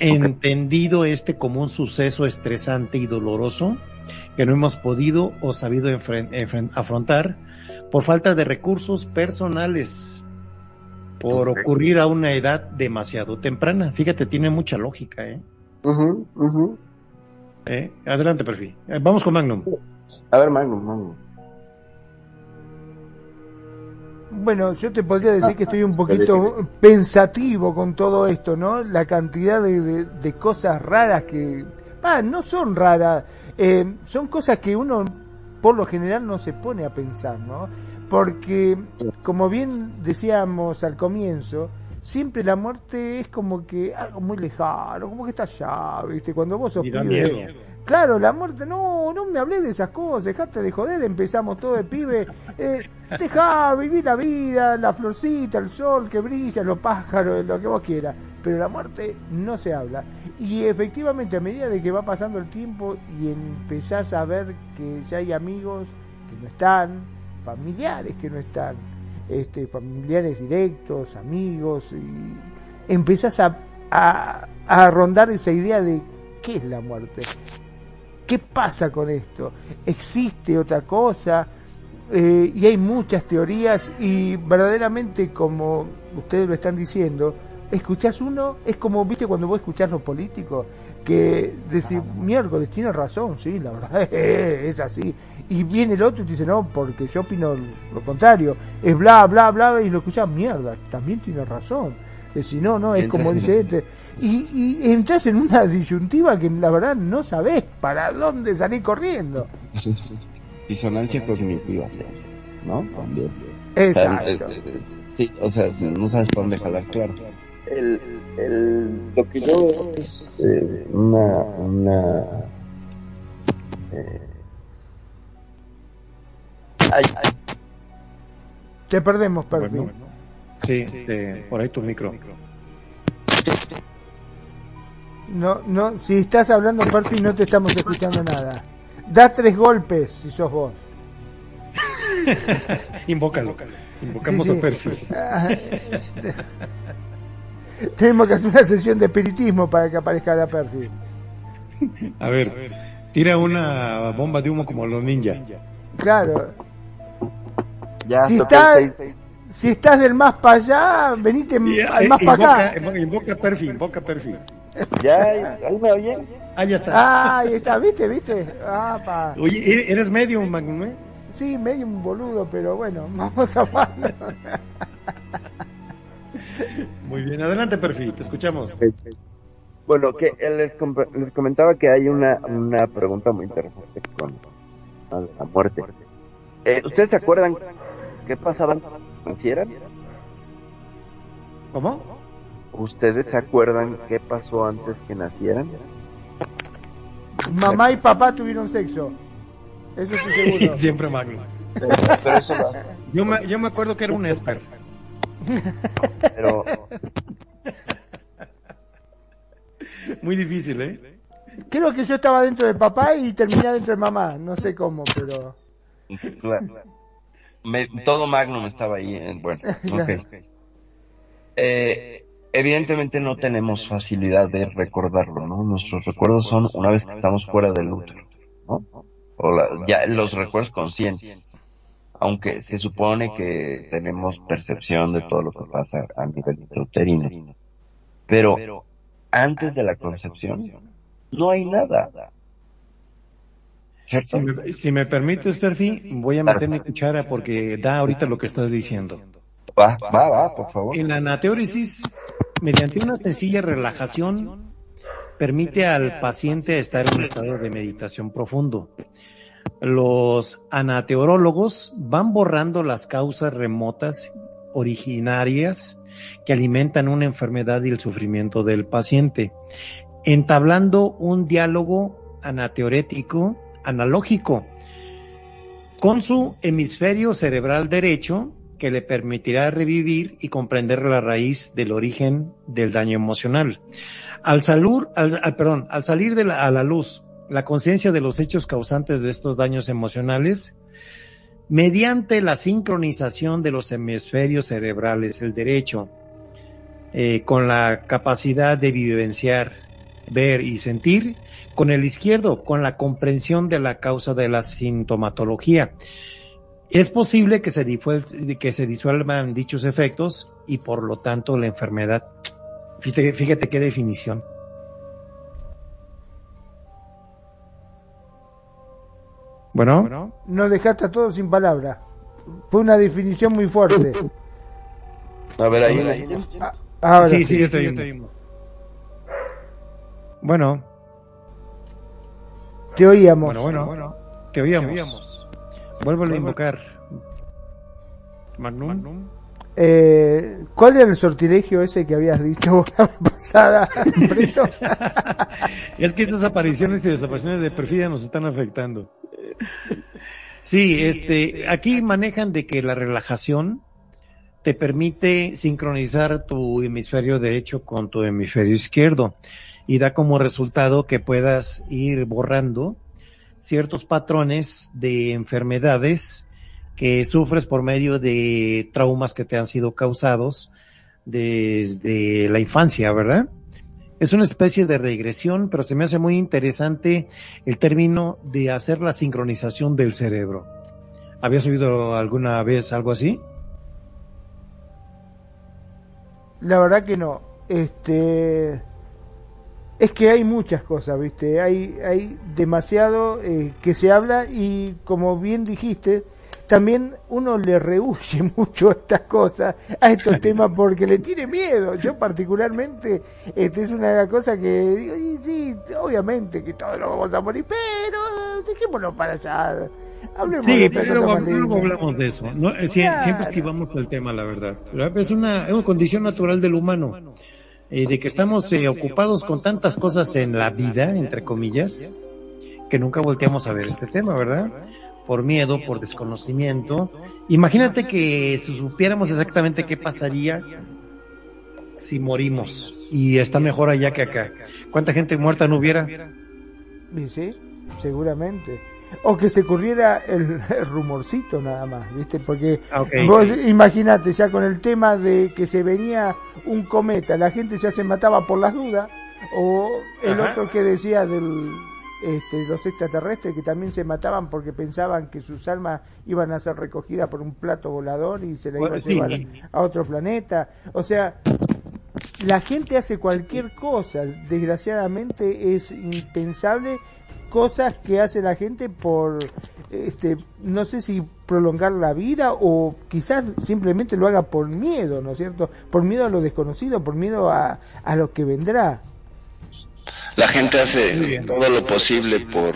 Entendido este como un suceso estresante y doloroso que no hemos podido o sabido afrontar por falta de recursos personales, por ocurrir a una edad demasiado temprana. Fíjate, tiene mucha lógica, ¿eh? ¿Eh? Adelante, perfil. Eh, Vamos con Magnum. A ver, Magnum, Magnum. Bueno, yo te podría decir que estoy un <laughs> poquito pensativo con todo esto, ¿no? La cantidad de, de- de cosas raras que... Ah, no son raras, eh, son cosas que uno por lo general no se pone a pensar, ¿no? Porque, como bien decíamos al comienzo, siempre la muerte es como que algo muy lejano, como que está allá, ¿viste? Cuando vos sos Y da pibe, miedo. Claro, la muerte, no, no me hablé de esas cosas, dejate de joder, empezamos todo de pibe, eh, deja vivir la vida, la florcita, el sol que brilla, los pájaros, lo que vos quieras, pero la muerte no se habla. Y efectivamente, a medida de que va pasando el tiempo y empezás a ver que ya hay amigos que no están, familiares que no están, este, familiares directos, amigos, y empezás a, a, a rondar esa idea de qué es la muerte, qué pasa con esto, existe otra cosa, eh, y hay muchas teorías y verdaderamente como ustedes lo están diciendo, escuchás uno, es como, viste, cuando vos escuchás los políticos, que decís, miércoles, tiene razón, sí, la verdad <laughs> es así. Y viene el otro y te dice, no, porque yo opino lo contrario, es bla, bla, bla, y lo escuchás, mierda, también tiene razón. Si no, no, es como dice este. Y, y entras en una disyuntiva que la verdad no sabés para dónde salir corriendo. <laughs> Disonancia cognitiva, ¿no? También. Exacto. O sea, eh, eh, sí, o sea, no sabes por dónde jalar, claro. El, el, lo que yo veo es eh, una, una eh, hay, hay, Te perdemos, Perfi. Bueno, sí, este, por ahí tu micro. No, no, si estás hablando, Perfi, no te estamos escuchando nada. Da tres golpes si sos vos. <laughs> Invócalo. Invocamos Sí, sí. a Perfi. <laughs> Tenemos que hacer una sesión de espiritismo para que aparezca la Perfi. A ver, tira una bomba de humo como los ninja. Claro. ya Si si estás del más para allá, venite al eh, más para invoca, acá. invoca a Perfi, invoca Perfi. Ya, ahí me oyen. Ah, ya está. Ah, ahí está, ¿viste? ¿Viste? Ah, pa. Oye, ¿e- ¿eres medio, Magnum? eh? Sí, medio un boludo, pero bueno, <laughs> vamos a mano. Muy bien, adelante, Perfi, te escuchamos. Bueno, que eh, les, comp- les comentaba que hay una, una pregunta muy interesante con la muerte. Eh, ¿Ustedes se acuerdan qué pasaba antes de que nacieran? ¿Cómo? ¿Ustedes se acuerdan qué pasó antes que nacieran? Mamá y papá tuvieron sexo. Eso estoy seguro. <laughs> Siempre Magnum. Pero eso lo- Yo me, yo me acuerdo que era un esper. pero Muy difícil, ¿eh? Creo que yo estaba dentro de papá y terminé dentro de mamá. No sé cómo, pero. Claro. Me- todo Magnum estaba ahí. eh, bueno, <laughs> ok. Eh, evidentemente no tenemos facilidad de recordarlo, ¿no? Nuestros recuerdos son una vez que estamos fuera del útero, ¿no? O la- ya los recuerdos conscientes. Aunque se supone que tenemos percepción de todo lo que pasa a nivel intrauterino. Pero antes de la concepción no hay nada. ¿Cierto? Si me, si me permites, Perfi, voy a meter mi cuchara porque da ahorita lo que estás diciendo. Va, va, va, por favor. En la anateórisis, mediante una sencilla relajación, permite al paciente estar en un estado de meditación profundo. Los anateorólogos van borrando las causas remotas originarias que alimentan una enfermedad y el sufrimiento del paciente, entablando un diálogo anateorético analógico con su hemisferio cerebral derecho que le permitirá revivir y comprender la raíz del origen del daño emocional. Al, salir, al, al- perdón, al salir de la- a la luz la conciencia de los hechos causantes de estos daños emocionales, mediante la sincronización de los hemisferios cerebrales, el derecho, eh, con la capacidad de vivenciar, ver y sentir, con el izquierdo, con la comprensión de la causa de la sintomatología. Es posible que se, que se disuelvan dichos efectos y por lo tanto la enfermedad. Fíjate, fíjate qué definición. Bueno, Nos dejaste a todos sin palabras. Fue una definición muy fuerte. A ver, ahí. Ahora sí, sí. sí, ya te oímos. Bueno, Te oíamos. bueno, bueno, bueno, te oíamos. Vuelvo a invocar. Magnum. Eh, ¿Cuál era el sortilegio ese que habías dicho la vez pasada, <laughs> Brito? Es que estas apariciones y desapariciones de perfidia nos están afectando. Sí, este, aquí manejan de que la relajación te permite sincronizar tu hemisferio derecho con tu hemisferio izquierdo y da como resultado que puedas ir borrando ciertos patrones de enfermedades que sufres por medio de traumas que te han sido causados desde la infancia, ¿verdad? Es una especie de regresión, pero se me hace muy interesante el término de hacer la sincronización del cerebro. ¿Habías oído alguna vez algo así? La verdad que no. Este es que hay muchas cosas, ¿viste? Hay hay demasiado eh, que se habla y como bien dijiste, también uno le rehuye <laughs> mucho a estas cosas, a estos temas porque le tiene miedo. Yo particularmente, este es una cosa que digo, y sí, obviamente que todos lo vamos a morir, pero dejémoslo para allá. Hablemos de Sí, pero luego, luego hablamos de eso. No, eh, Claro. Siempre esquivamos el tema, la verdad. Pero Es una, es una condición natural del humano. Eh, de que estamos eh, ocupados con tantas cosas en la vida, entre comillas, que nunca volteamos a ver este tema, ¿verdad? Por miedo, por desconocimiento. Imagínate que si supiéramos exactamente qué pasaría si morimos y está mejor allá que acá. ¿Cuánta gente muerta no hubiera? Sí, seguramente. O que se corriera el, el <laughs> rumorcito nada más, ¿viste? Porque Ah, ok. vos imaginate ya con el tema de que se venía un cometa, la gente ya se mataba por las dudas, o el Ajá. otro que decía del este, los extraterrestres que también se mataban porque pensaban que sus almas iban a ser recogidas por un plato volador y se la a Bueno, sí. llevar a otro planeta. O sea, la gente hace cualquier cosa. Desgraciadamente es impensable cosas que hace la gente por, este, no sé si prolongar la vida o quizás simplemente lo haga por miedo, ¿no es cierto? Por miedo a lo desconocido, por miedo a, a lo que vendrá. La gente hace todo lo posible por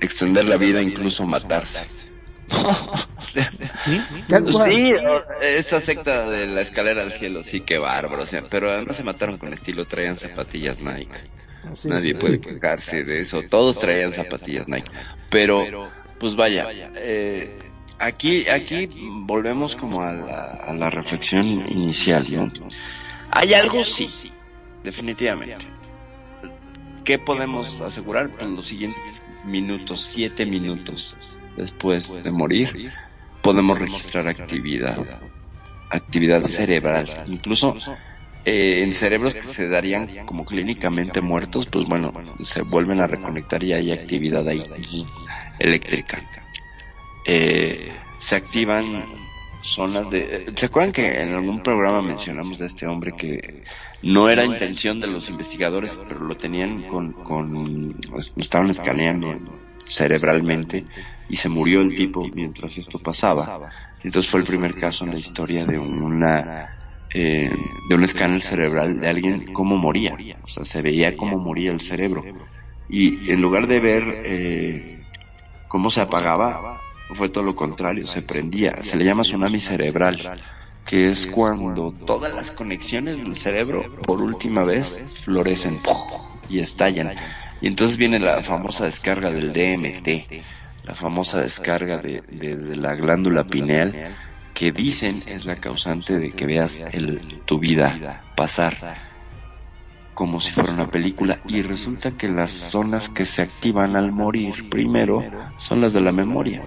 extender la vida, incluso matarse. <laughs> <laughs> O sea, sí, esa secta de la escalera al cielo, sí, qué bárbaro. O sea, pero además se mataron con estilo, traían zapatillas Nike. Sí, Nadie sí. puede quejarse de eso. Todos traían zapatillas Nike. Pero, pues vaya, eh, aquí, aquí volvemos como a la, a la reflexión inicial, ¿no? Hay algo, sí, definitivamente. ¿Qué podemos asegurar? Pues los siguientes minutos, siete minutos después de morir, podemos registrar actividad, actividad cerebral, incluso eh, en cerebros que se darían como clínicamente muertos, pues bueno, se vuelven a reconectar y hay actividad ahí eléctrica. Eh, se activan zonas de... ¿Se acuerdan que en algún programa mencionamos de este hombre que no era intención de los investigadores, pero lo tenían con... con pues, lo estaban escaneando cerebralmente y se murió el tipo mientras esto pasaba. Entonces fue el primer caso en la historia de una eh, de un escáner cerebral de alguien cómo moría, o sea, se veía cómo moría el cerebro. Y en lugar de ver eh, cómo se apagaba, fue todo lo contrario, se prendía, se le llama tsunami cerebral, que es cuando todas las conexiones del cerebro por última vez florecen y estallan. Y entonces viene la famosa descarga del DMT, la famosa descarga de, de- de la glándula pineal, que dicen es la causante de que veas el, tu vida pasar como si fuera una película. Y resulta que las zonas que se activan al morir primero son las de la memoria.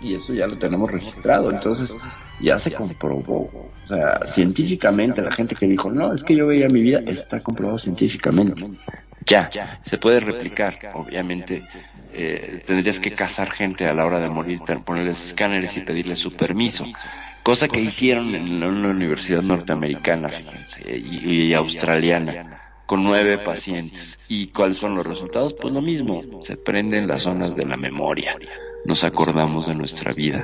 Y eso ya lo tenemos registrado. Entonces ya se comprobó. O sea científicamente la gente que dijo no es que yo veía mi vida está comprobado científicamente. Ya se puede replicar obviamente eh, tendrías que cazar gente a la hora de morir ponerles escáneres y pedirles su permiso cosa que hicieron en una universidad norteamericana fíjense y, y australiana con nueve pacientes. ¿Y cuáles son los resultados? Pues lo mismo, se prenden las zonas de la memoria. Nos acordamos de nuestra vida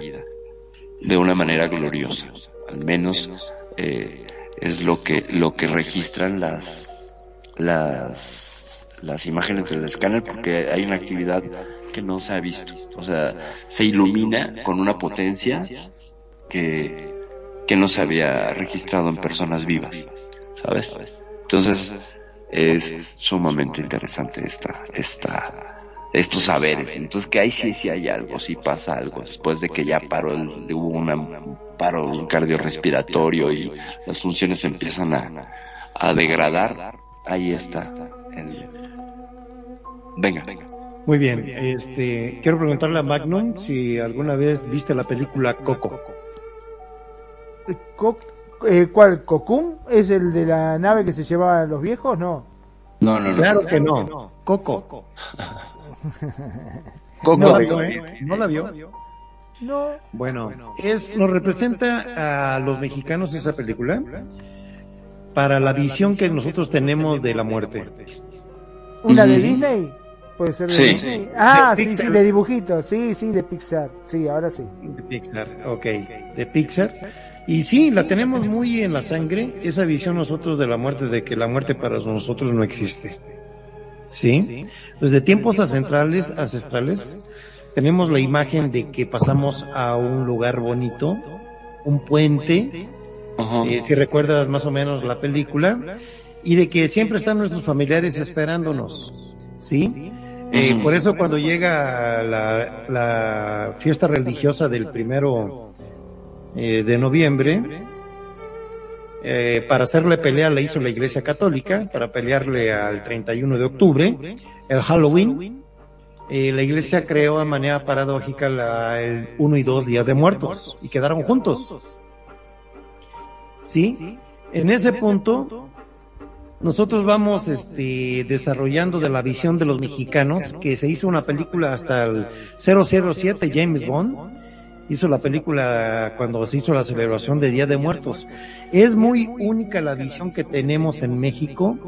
de una manera gloriosa. Al menos eh, es lo que lo que registran las las las imágenes del escáner porque hay una actividad que no se ha visto. O sea, se ilumina con una potencia que que no se había registrado en personas vivas, ¿sabes? Entonces, es sumamente interesante esta, esta, estos saberes. Entonces que ahí sí, sí hay algo, sí pasa algo, después de que ya paró el, hubo un paro cardiorrespiratorio y las funciones empiezan a, a degradar, ahí está. el- Venga, venga. Muy bien, este, quiero preguntarle a Magnum si alguna vez viste la película Coco. Co- eh, ¿Cuál? ¿Cocum? ¿Es el de la nave que se llevaban los viejos? No. No, no, no. Claro que no. Coco. Coco, <laughs> No vio, ¿eh? ¿No la vio? No. Bueno, es, nos representa a los mexicanos esa película para la visión que nosotros tenemos de la muerte. ¿Una de. Disney? ¿Puede ser de Sí. Disney? Ah, De sí, sí, Pixar. de dibujitos. Sí, sí, de Pixar. Sí, ahora sí. De Pixar, ok, de Pixar. Y sí, la tenemos muy en la sangre, esa visión nosotros de la muerte, de que la muerte para nosotros no existe. ¿Sí? Desde tiempos ancestrales, ancestrales, tenemos la imagen de que pasamos a un lugar bonito, un puente, eh, si recuerdas más o menos la película, y de que siempre están nuestros familiares esperándonos, ¿sí? Eh, por eso cuando llega la, la fiesta religiosa del primero eh, de noviembre, eh, para hacerle pelea la hizo la Iglesia Católica, para pelearle al 31 de octubre, el Halloween, eh, la Iglesia creó de manera paradójica la, el 1 y 2 días de muertos, y quedaron juntos. ¿Sí? En ese punto, nosotros vamos este, desarrollando de la visión de los mexicanos, que se hizo una película hasta el 007, James Bond, hizo la película cuando se hizo la celebración de Día de Muertos. Es muy única la visión que tenemos en México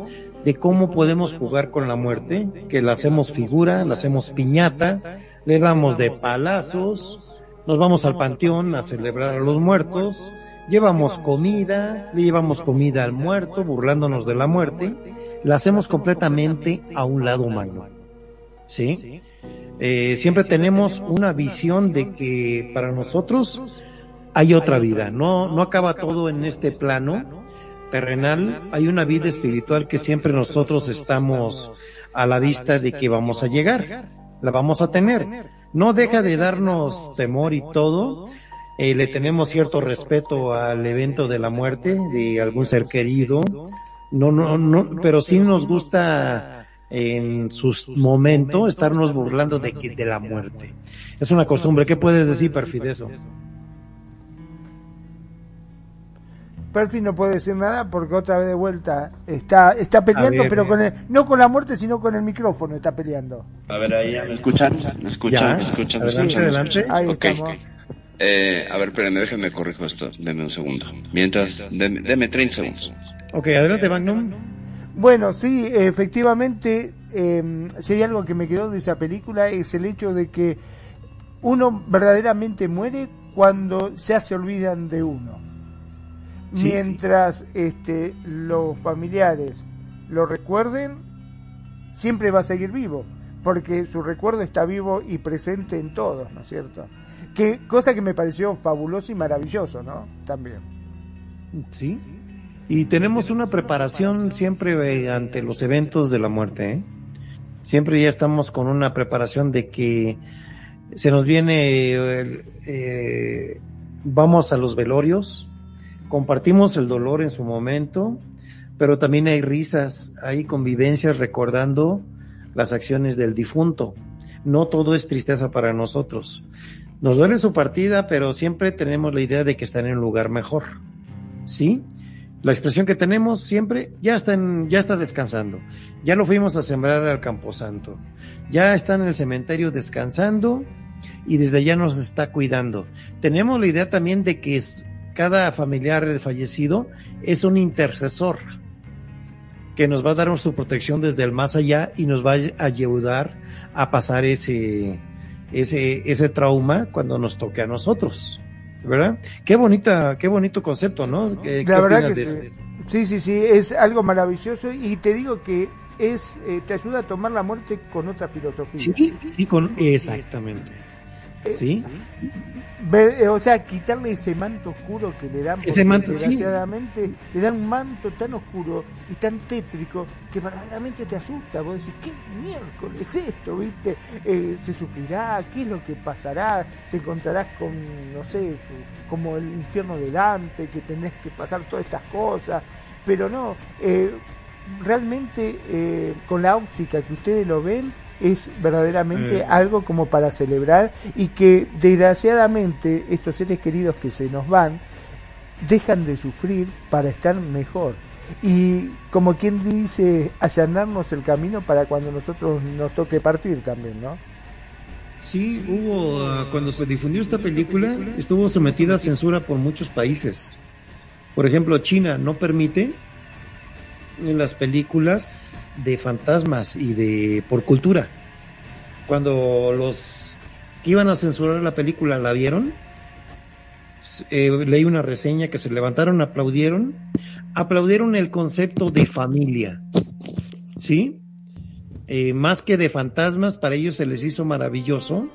de cómo podemos jugar con la muerte, que la hacemos figura, la hacemos piñata, le damos de palazos, nos vamos al panteón a celebrar a los muertos, llevamos comida, le llevamos comida al muerto, burlándonos de la muerte, la hacemos completamente a un lado humano. ¿Sí? Eh, siempre tenemos una visión de que para nosotros hay otra vida, no, no acaba todo en este plano terrenal, hay una vida espiritual que siempre nosotros estamos a la vista de que vamos a llegar, la vamos a tener. No deja de darnos temor y todo, eh, le tenemos cierto respeto al evento de la muerte de algún ser querido, no, no, no, pero sí nos gusta en sus momentos estarnos burlando de que de la muerte. Es una costumbre. ¿Qué puedes decir, Perfil, de eso? Perfi no puede decir nada porque otra vez de vuelta está está peleando, ver, pero con el, no con la muerte, sino con el micrófono está peleando. A ver, ahí ya me escuchan, me escuchan, Ya, me escuchan, me adelante, escuchan, me adelante. escuchan. Ahí Ok. estamos. Eh, a ver, espérenme, déjenme corrijo esto, denme un segundo. Mientras, deme, deme 30 segundos. Ok, adelante, Magnum. Bueno, sí, efectivamente, eh, si hay algo que me quedó de esa película es el hecho de que uno verdaderamente muere cuando ya se olvidan de uno. Sí, Mientras este, los familiares lo recuerden, siempre va a seguir vivo, porque su recuerdo está vivo y presente en todos, ¿no es cierto? Cosa que me pareció fabuloso y maravilloso, ¿no? También. Sí. Y tenemos una preparación siempre eh, ante los eventos de la muerte. ¿eh? Siempre ya estamos con una preparación de que se nos viene, eh, eh, vamos a los velorios, compartimos el dolor en su momento, pero también hay risas, hay convivencias recordando las acciones del difunto. No todo es tristeza para nosotros. Nos duele su partida, pero siempre tenemos la idea de que están en un lugar mejor. ¿Sí? La expresión que tenemos siempre ya está ya está descansando. Ya lo fuimos a sembrar al Camposanto. Ya está en el cementerio descansando y desde allá nos está cuidando. Tenemos la idea también de que cada familiar fallecido es un intercesor que nos va a dar su protección desde el más allá y nos va a ayudar a pasar ese, ese, ese trauma cuando nos toque a nosotros. ¿Verdad? Qué bonita, qué bonito concepto, ¿no? ¿Qué, qué La verdad que de sí. eso? sí, sí, sí, es algo maravilloso y te digo que es eh, te ayuda a tomar la muerte con otra filosofía. Sí, sí, con, exactamente. Sí, Ver- eh, o sea, quitarle ese manto oscuro que le dan, Ese sí. desgraciadamente le dan un manto tan oscuro y tan tétrico que verdaderamente te asusta. Vos decís, ¿qué miércoles es esto? ¿Viste? Eh, ¿Se sufrirá? ¿Qué es lo que pasará? Te encontrarás con, no sé, como el infierno de Dante, que tenés que pasar todas estas cosas. Pero no, eh, realmente eh, con la óptica que ustedes lo ven, es verdaderamente Mm. algo como para celebrar y que desgraciadamente estos seres queridos que se nos van dejan de sufrir para estar mejor. Y como quien dice, allanarnos el camino para cuando nosotros nos toque partir también, ¿no? Sí, hubo, ah, cuando se difundió esta película, estuvo sometida a censura por muchos países. Por ejemplo, China no permite en las películas de fantasmas y de por cultura. Cuando los que iban a censurar la película la vieron, eh, leí una reseña que se levantaron, aplaudieron, aplaudieron el concepto de familia, ¿sí? Eh, más que de fantasmas, para ellos se les hizo maravilloso,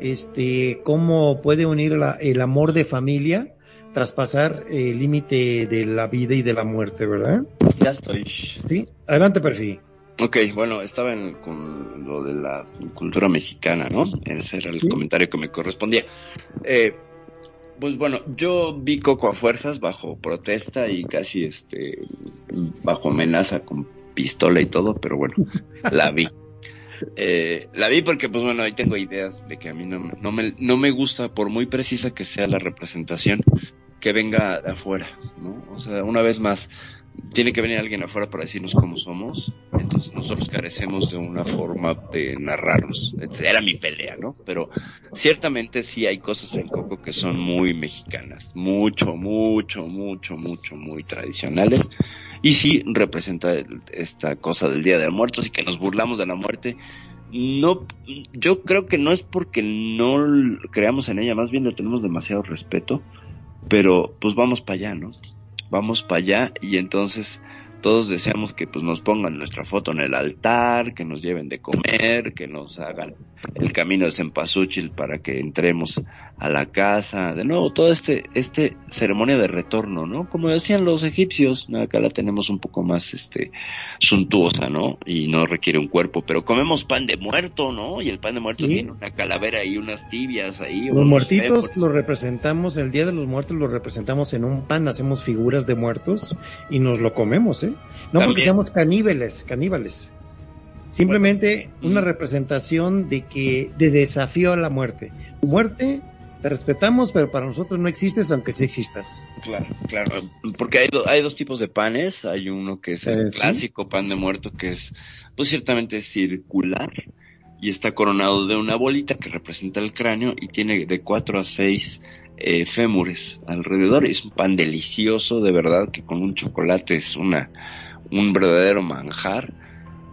este, cómo puede unir la- el amor de familia, traspasar el límite de la vida y de la muerte, ¿verdad? Ya estoy. Sí, adelante, perfil. Ok, bueno, estaba en, con lo de la cultura mexicana, ¿no? Ese era el Sí. comentario que me correspondía. Eh, pues bueno, yo vi Coco a fuerzas bajo protesta y casi este bajo amenaza con pistola y todo, pero bueno, la vi. <laughs> Eh, la vi porque, pues bueno, ahí tengo ideas de que a mí no, no, me, no me gusta, por muy precisa que sea la representación, que venga de afuera, ¿no? O sea, una vez más, tiene que venir alguien afuera para decirnos cómo somos, entonces nosotros carecemos de una forma de narrarnos. Era mi pelea, ¿no? Pero ciertamente sí hay cosas en Coco que son muy mexicanas, mucho, mucho, mucho, mucho, muy tradicionales. Y sí representa esta cosa del Día de Muertos y que nos burlamos de la muerte. No, yo creo que no es porque no creamos en ella, más bien le tenemos demasiado respeto, pero pues vamos para allá, ¿no? Vamos para allá y entonces todos deseamos que pues nos pongan nuestra foto en el altar, que nos lleven de comer, que nos hagan el camino de Cempasúchil para que entremos a la casa, de nuevo todo este este ceremonia de retorno, ¿no? Como decían los egipcios, acá la tenemos un poco más este suntuosa, ¿no? Y no requiere un cuerpo, pero comemos pan de muerto, ¿no? Y el pan de muerto Sí. tiene una calavera y unas tibias ahí. Los muertitos los representamos, el Día de los Muertos los representamos en un pan, hacemos figuras de muertos y nos lo comemos, ¿eh? No porque seamos caníbales, caníbales. Simplemente Bueno. una representación de que, de desafío a la muerte. Muerte, te respetamos, pero para nosotros no existes aunque sí existas. Claro, claro, porque hay, do- hay dos tipos de panes, hay uno que es el Eh, sí. clásico pan de muerto que es pues ciertamente circular y está coronado de una bolita que representa el cráneo y tiene de cuatro a seis eh, fémures alrededor, es un pan delicioso de verdad que con un chocolate es una un verdadero manjar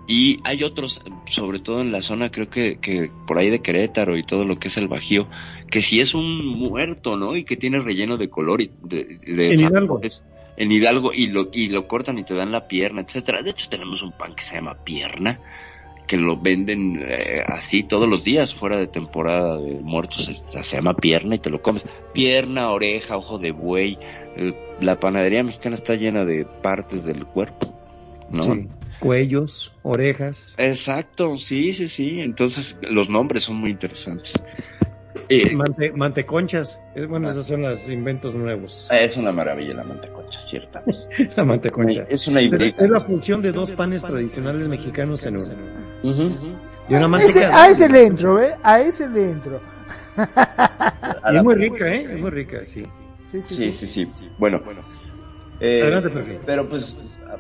y hay otros, sobre todo en la zona creo que, que por ahí de Querétaro y todo lo que es el Bajío, que si es un muerto, ¿no? Y que tiene relleno de color y de, de En Hidalgo. En Hidalgo y lo, y lo cortan y te dan la pierna, etcétera. De hecho tenemos un pan que se llama pierna, que lo venden eh, así todos los días fuera de temporada de muertos. Se, se llama pierna y te lo comes. Pierna, oreja, ojo de buey. El- la panadería mexicana está llena de partes del cuerpo, ¿no? Sí. Cuellos, orejas. Exacto, sí, sí, sí. Entonces los nombres son muy interesantes. Eh, Mante- manteconchas. Eh, Bueno, esos son los inventos nuevos. es una maravilla la manteconcha, cierta. <laughs> La manteconcha. Es una híbrida. Es la fusión de dos panes tradicionales mexicanos en uno. Ujú. Y una Ese- manteca. a ese le entro, ¿eh? A ese le entro. Es muy rica, ¿eh? Es muy rica, sí. Sí, sí, Sí, sí. sí, sí. Bueno. Eh, Adelante, Perfil. pero pues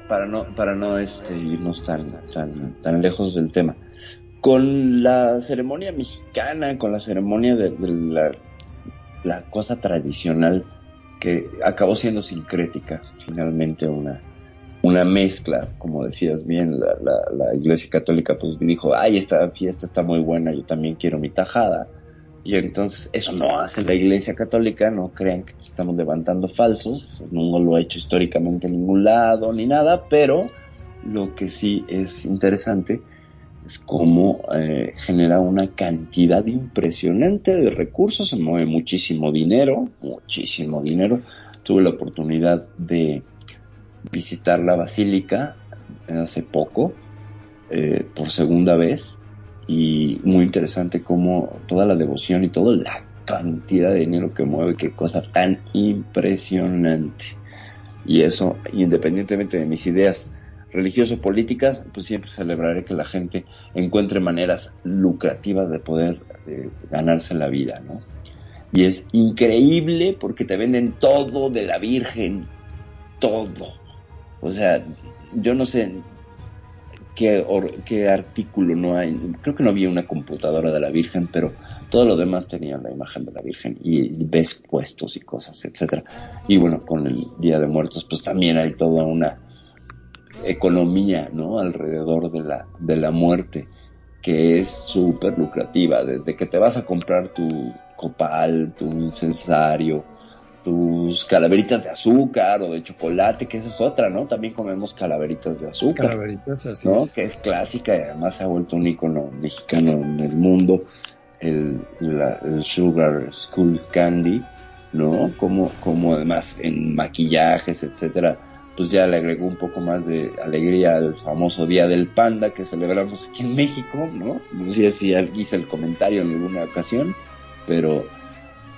para no para no este irnos tan tan tan lejos del tema. Con la ceremonia mexicana, con la ceremonia de, la, la cosa tradicional que acabó siendo sincrética, finalmente una una mezcla, como decías bien, la, la, la Iglesia Católica pues dijo, ay, esta fiesta está muy buena, yo también quiero mi tajada. Y entonces eso no hace la Iglesia Católica, no crean que estamos levantando falsos, no lo ha hecho históricamente en ningún lado ni nada, pero lo que sí es interesante es cómo eh, genera una cantidad impresionante de recursos, se mueve muchísimo dinero, muchísimo dinero. Tuve la oportunidad de visitar la basílica hace poco, eh, por segunda vez, y muy interesante cómo toda la devoción y toda la cantidad de dinero que mueve, qué cosa tan impresionante. Y eso, independientemente de mis ideas religioso-políticas, pues siempre celebraré que la gente encuentre maneras lucrativas de poder eh, ganarse la vida, ¿no? Y es increíble porque te venden todo de la Virgen, todo. O sea, yo no sé qué, qué artículo no hay, creo que no había una computadora de la Virgen, pero todo lo demás tenía la imagen de la Virgen y, ves puestos y cosas, etcétera. Y bueno, con el Día de Muertos, pues también hay toda una economía, ¿no? Alrededor de la, de la muerte, que es súper lucrativa, desde que te vas a comprar tu copal, tu incensario, tus calaveritas de azúcar o de chocolate, que esa es otra, ¿no? También comemos calaveritas de azúcar. Calaveritas, así ¿no? Que es clásica y además se ha vuelto un icono mexicano en el mundo, el, el Sugar School Candy, ¿no? Como, como además en maquillajes, etcétera, pues ya le agregó un poco más de alegría al famoso Día del Panda que celebramos aquí en México, ¿no? No sé si hice el comentario en alguna ocasión, pero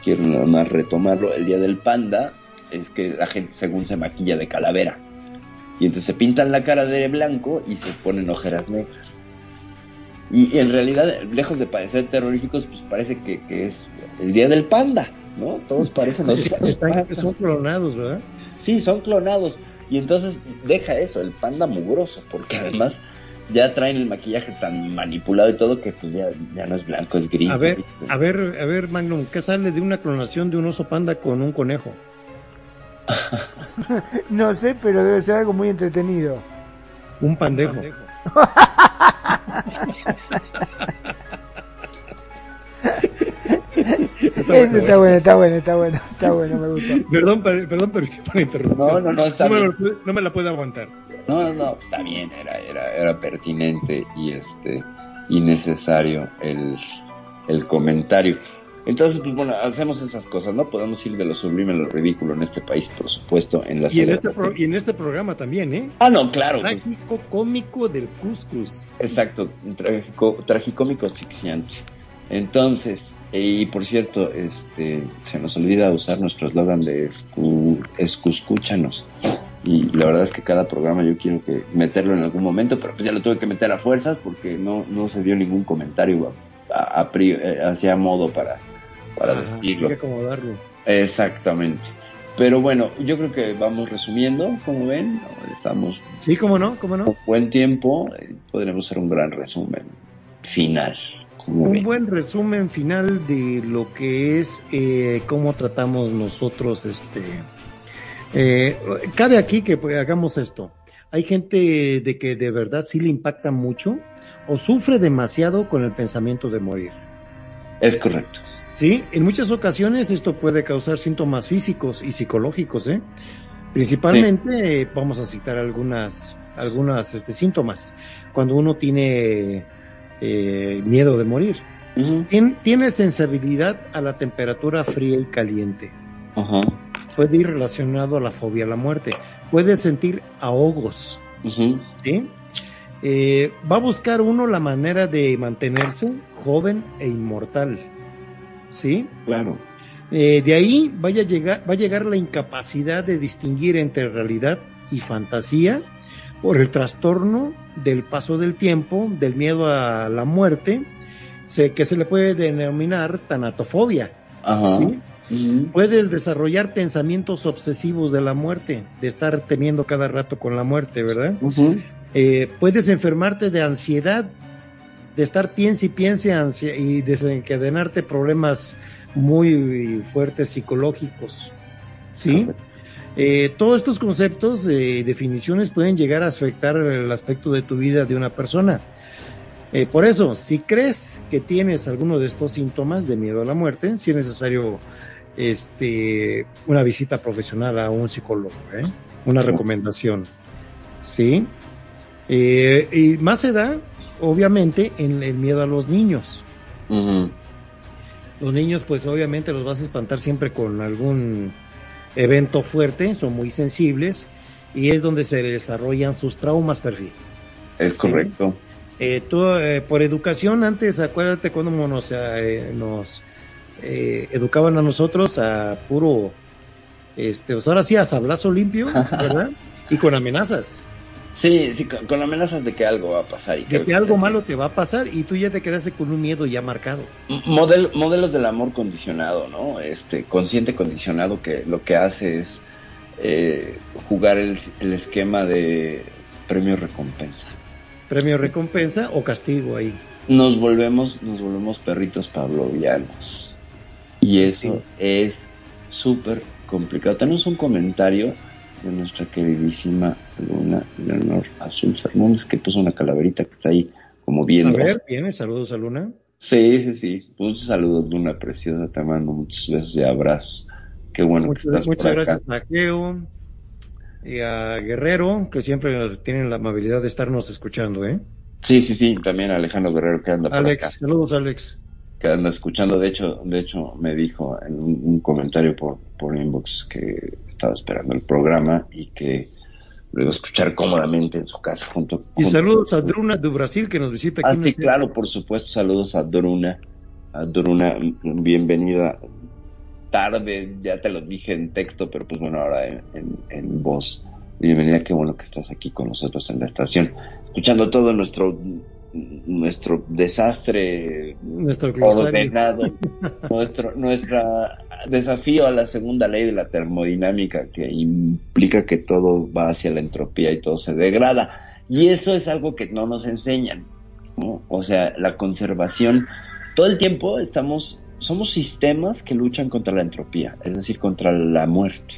quiero nada más retomarlo. El Día del Panda es que la gente según se maquilla de calavera. Y entonces se pintan la cara de blanco y se ponen ojeras negras. Y en realidad, lejos de parecer terroríficos, pues parece que, que es el Día del Panda, ¿no? Todos parecen Son clonados, ¿verdad? Sí, son clonados. Y entonces deja eso, el panda mugroso, porque además ya traen el maquillaje tan manipulado y todo que pues ya, ya no es blanco, es gris. A ver, a ver, a ver, Magnum, ¿qué sale de una clonación de un oso panda con un conejo? <laughs> no sé, pero debe ser algo muy entretenido. Un pandejo. Eso <laughs> está bueno, está bueno, está bueno, está bueno, me gusta. Perdón, perdón, pero para interrupción. No, no, no, está no, bien. Me, no me la puede aguantar. No, no, está bien, era, era, era pertinente y este, y necesario el, el comentario. Entonces, pues bueno, hacemos esas cosas, ¿no? Podemos ir de lo sublime a lo ridículo en este país, por supuesto, en la y en este pro, y en este programa también, ¿eh? Ah, no, claro. Trágico pues, cómico del cuscus. Exacto, trágico, tragicómico asfixiante. Entonces, y por cierto, este, se nos olvida usar nuestro eslogan de escu, escuscúchanos. Y la verdad es que cada programa yo quiero que meterlo en algún momento, pero pues ya lo tuve que meter a fuerzas porque no, no se dio ningún comentario a, a, a eh, hacia modo para, para Ajá, decirlo. Hay que acomodarlo. Exactamente. Pero bueno, yo creo que vamos resumiendo, como ven, estamos Sí, cómo no, cómo no. con buen tiempo, eh, podremos hacer un gran resumen final. Un buen resumen final de lo que es eh, cómo tratamos nosotros este. Eh, cabe aquí que pues, hagamos esto. Hay gente de que de verdad sí le impacta mucho o sufre demasiado con el pensamiento de morir. Es correcto. Sí, en muchas ocasiones esto puede causar síntomas físicos y psicológicos, ¿eh? Principalmente eh, vamos a citar algunas, algunas este, síntomas. Cuando uno tiene eh, miedo de morir. Tiene sensibilidad a la temperatura fría y caliente. Puede ir relacionado a la fobia a la muerte. Puede sentir ahogos. ¿sí? Eh, va a buscar uno la manera de mantenerse joven e inmortal. ¿Sí? Claro. Eh, de ahí vaya a llegar, va a llegar la incapacidad de distinguir entre realidad y fantasía por el trastorno del paso del tiempo, del miedo a la muerte, se- que se le puede denominar tanatofobia. Ajá. Puedes desarrollar pensamientos obsesivos de la muerte, de estar temiendo cada rato con la muerte, ¿verdad? Eh, puedes enfermarte de ansiedad, de estar piense y piense ansia- y desencadenarte problemas muy fuertes psicológicos. ¿Sí? Eh, todos estos conceptos y definiciones pueden llegar a afectar el aspecto de tu vida de una persona. Eh, por eso, si crees que tienes alguno de estos síntomas de miedo a la muerte, si es necesario este, una visita profesional a un psicólogo, ¿eh? una recomendación. ¿Sí? Eh, y más se da, obviamente, en el miedo a los niños. Los niños, pues obviamente los vas a espantar siempre con algún evento fuerte, son muy sensibles y es donde se desarrollan sus traumas perfil. Es correcto. Eh, tú, eh, por educación, antes, acuérdate cuando nos, eh, nos eh, educaban a nosotros a puro, este, pues ahora sí, a sablazo limpio, <laughs> ¿verdad? Y con amenazas. Sí, sí, con, con amenazas de que algo va a pasar. Y De que algo malo te va a pasar y tú ya te quedaste con un miedo ya marcado. Model, modelos del amor condicionado, ¿no? Este, consciente condicionado que lo que hace es eh, jugar el, el esquema de premio-recompensa. Premio recompensa o castigo ahí. Nos volvemos, nos volvemos perritos pavlovianos. Y eso es súper complicado. Tenemos un comentario de nuestra queridísima Luna Leonor Azul Fernández que puso una calaverita que está ahí como A viendo. ver, viene, saludos a Luna. Sí, sí, sí. Muchos saludos, Luna preciosa. Te mando muchos besos y abrazos. Qué bueno que Muchas, estás muchas por acá. gracias a Geo y a Guerrero, que siempre tienen la amabilidad de estarnos escuchando, ¿eh? Sí, sí, sí. También Alejandro Guerrero que anda por Alex, acá. saludos Alex. Que anda escuchando. De hecho, de hecho me dijo en un, un comentario por, por inbox que estaba esperando el programa y que lo iba a escuchar cómodamente en su casa junto Y junto- saludos a Druna de Brasil que nos visita aquí. Ah, sí, claro, por supuesto. Saludos a Druna. A Druna, bienvenida. Tarde, ya te lo dije en texto, pero pues bueno, ahora en, en, en voz. Bienvenida, qué bueno que estás aquí con nosotros en la estación, escuchando todo nuestro nuestro desastre Nuestro ordenado, nuestro nuestra desafío a la segunda ley de la termodinámica que implica que todo va hacia la entropía y todo se degrada. Y eso es algo que no nos enseñan. O sea, la conservación, todo el tiempo estamos, somos sistemas que luchan contra la entropía, es decir, contra la muerte,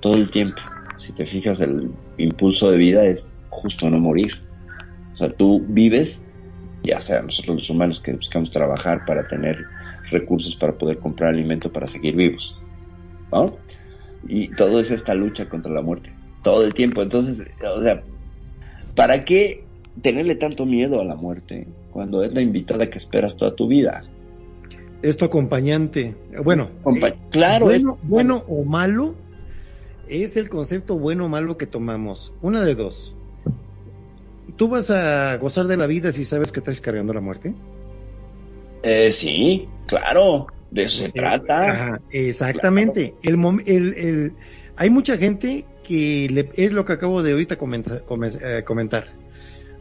todo el tiempo. Si te fijas, el impulso de vida es justo no morir. O sea, tú vives, ya sea nosotros los humanos que buscamos trabajar para tener recursos para poder comprar alimento para seguir vivos, ¿no? Y todo es esta lucha contra la muerte, todo el tiempo. Entonces, o sea, ¿para qué tenerle tanto miedo a la muerte cuando es la invitada que esperas toda tu vida? Es tu acompañante. Bueno, Compa- eh, claro, bueno, es- bueno o malo es el concepto bueno o malo que tomamos. Una de dos. ¿Tú vas a gozar de la vida si sabes que estás cargando la muerte? Eh, sí, claro, de eso se Eh, trata. ajá, exactamente. El, el, el- hay mucha gente que le- es lo que acabo de ahorita comentar, come- eh, comentar.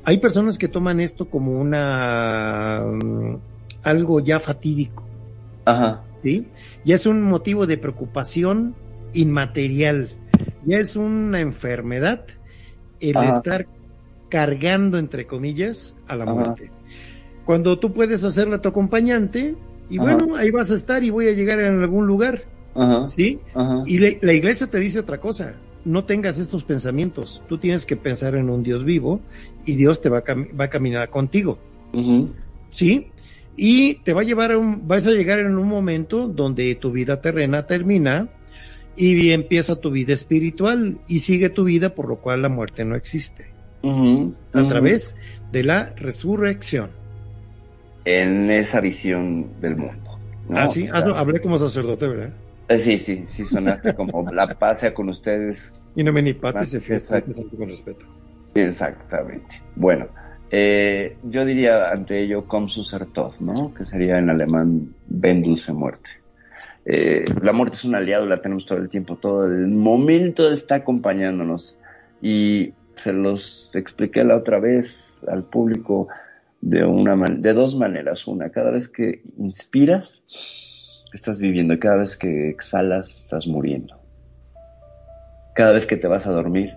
Hay personas que toman esto como una mm, algo ya fatídico, Ajá. ¿sí? Ya es un motivo de preocupación inmaterial. Ya es una enfermedad el Ajá. estar cargando entre comillas a la Ajá. muerte. Cuando tú puedes hacerla tu acompañante y Ajá. bueno, ahí vas a estar y voy a llegar en algún lugar, Ajá. ¿sí? Ajá. Y le- la iglesia te dice otra cosa, no tengas estos pensamientos, tú tienes que pensar en un Dios vivo y Dios te va a, cam- va a caminar contigo, Ujú. ¿sí? Y te va a llevar a un, vas a llegar en un momento donde tu vida terrena termina y empieza tu vida espiritual y sigue tu vida por lo cual la muerte no existe, a través de la resurrección. En esa visión del mundo. ¿no? ah, sí, O sea, Hazlo- hablé como sacerdote, ¿verdad? eh, sí, sí, sí, sonaste como <laughs> la paz sea con ustedes. Y no me ni pate Ah, se fiesta exacto. con respeto. Exactamente. Bueno, eh, yo diría ante ello Komm suser Tod, ¿no? Que sería en alemán Ven dulce muerte. Eh, la muerte es un aliado, la tenemos todo el tiempo, todo el momento está acompañándonos. Y se los expliqué la otra vez al público de una de dos maneras. Una, cada vez que inspiras, estás viviendo, y cada vez que exhalas, estás muriendo. Cada vez que te vas a dormir,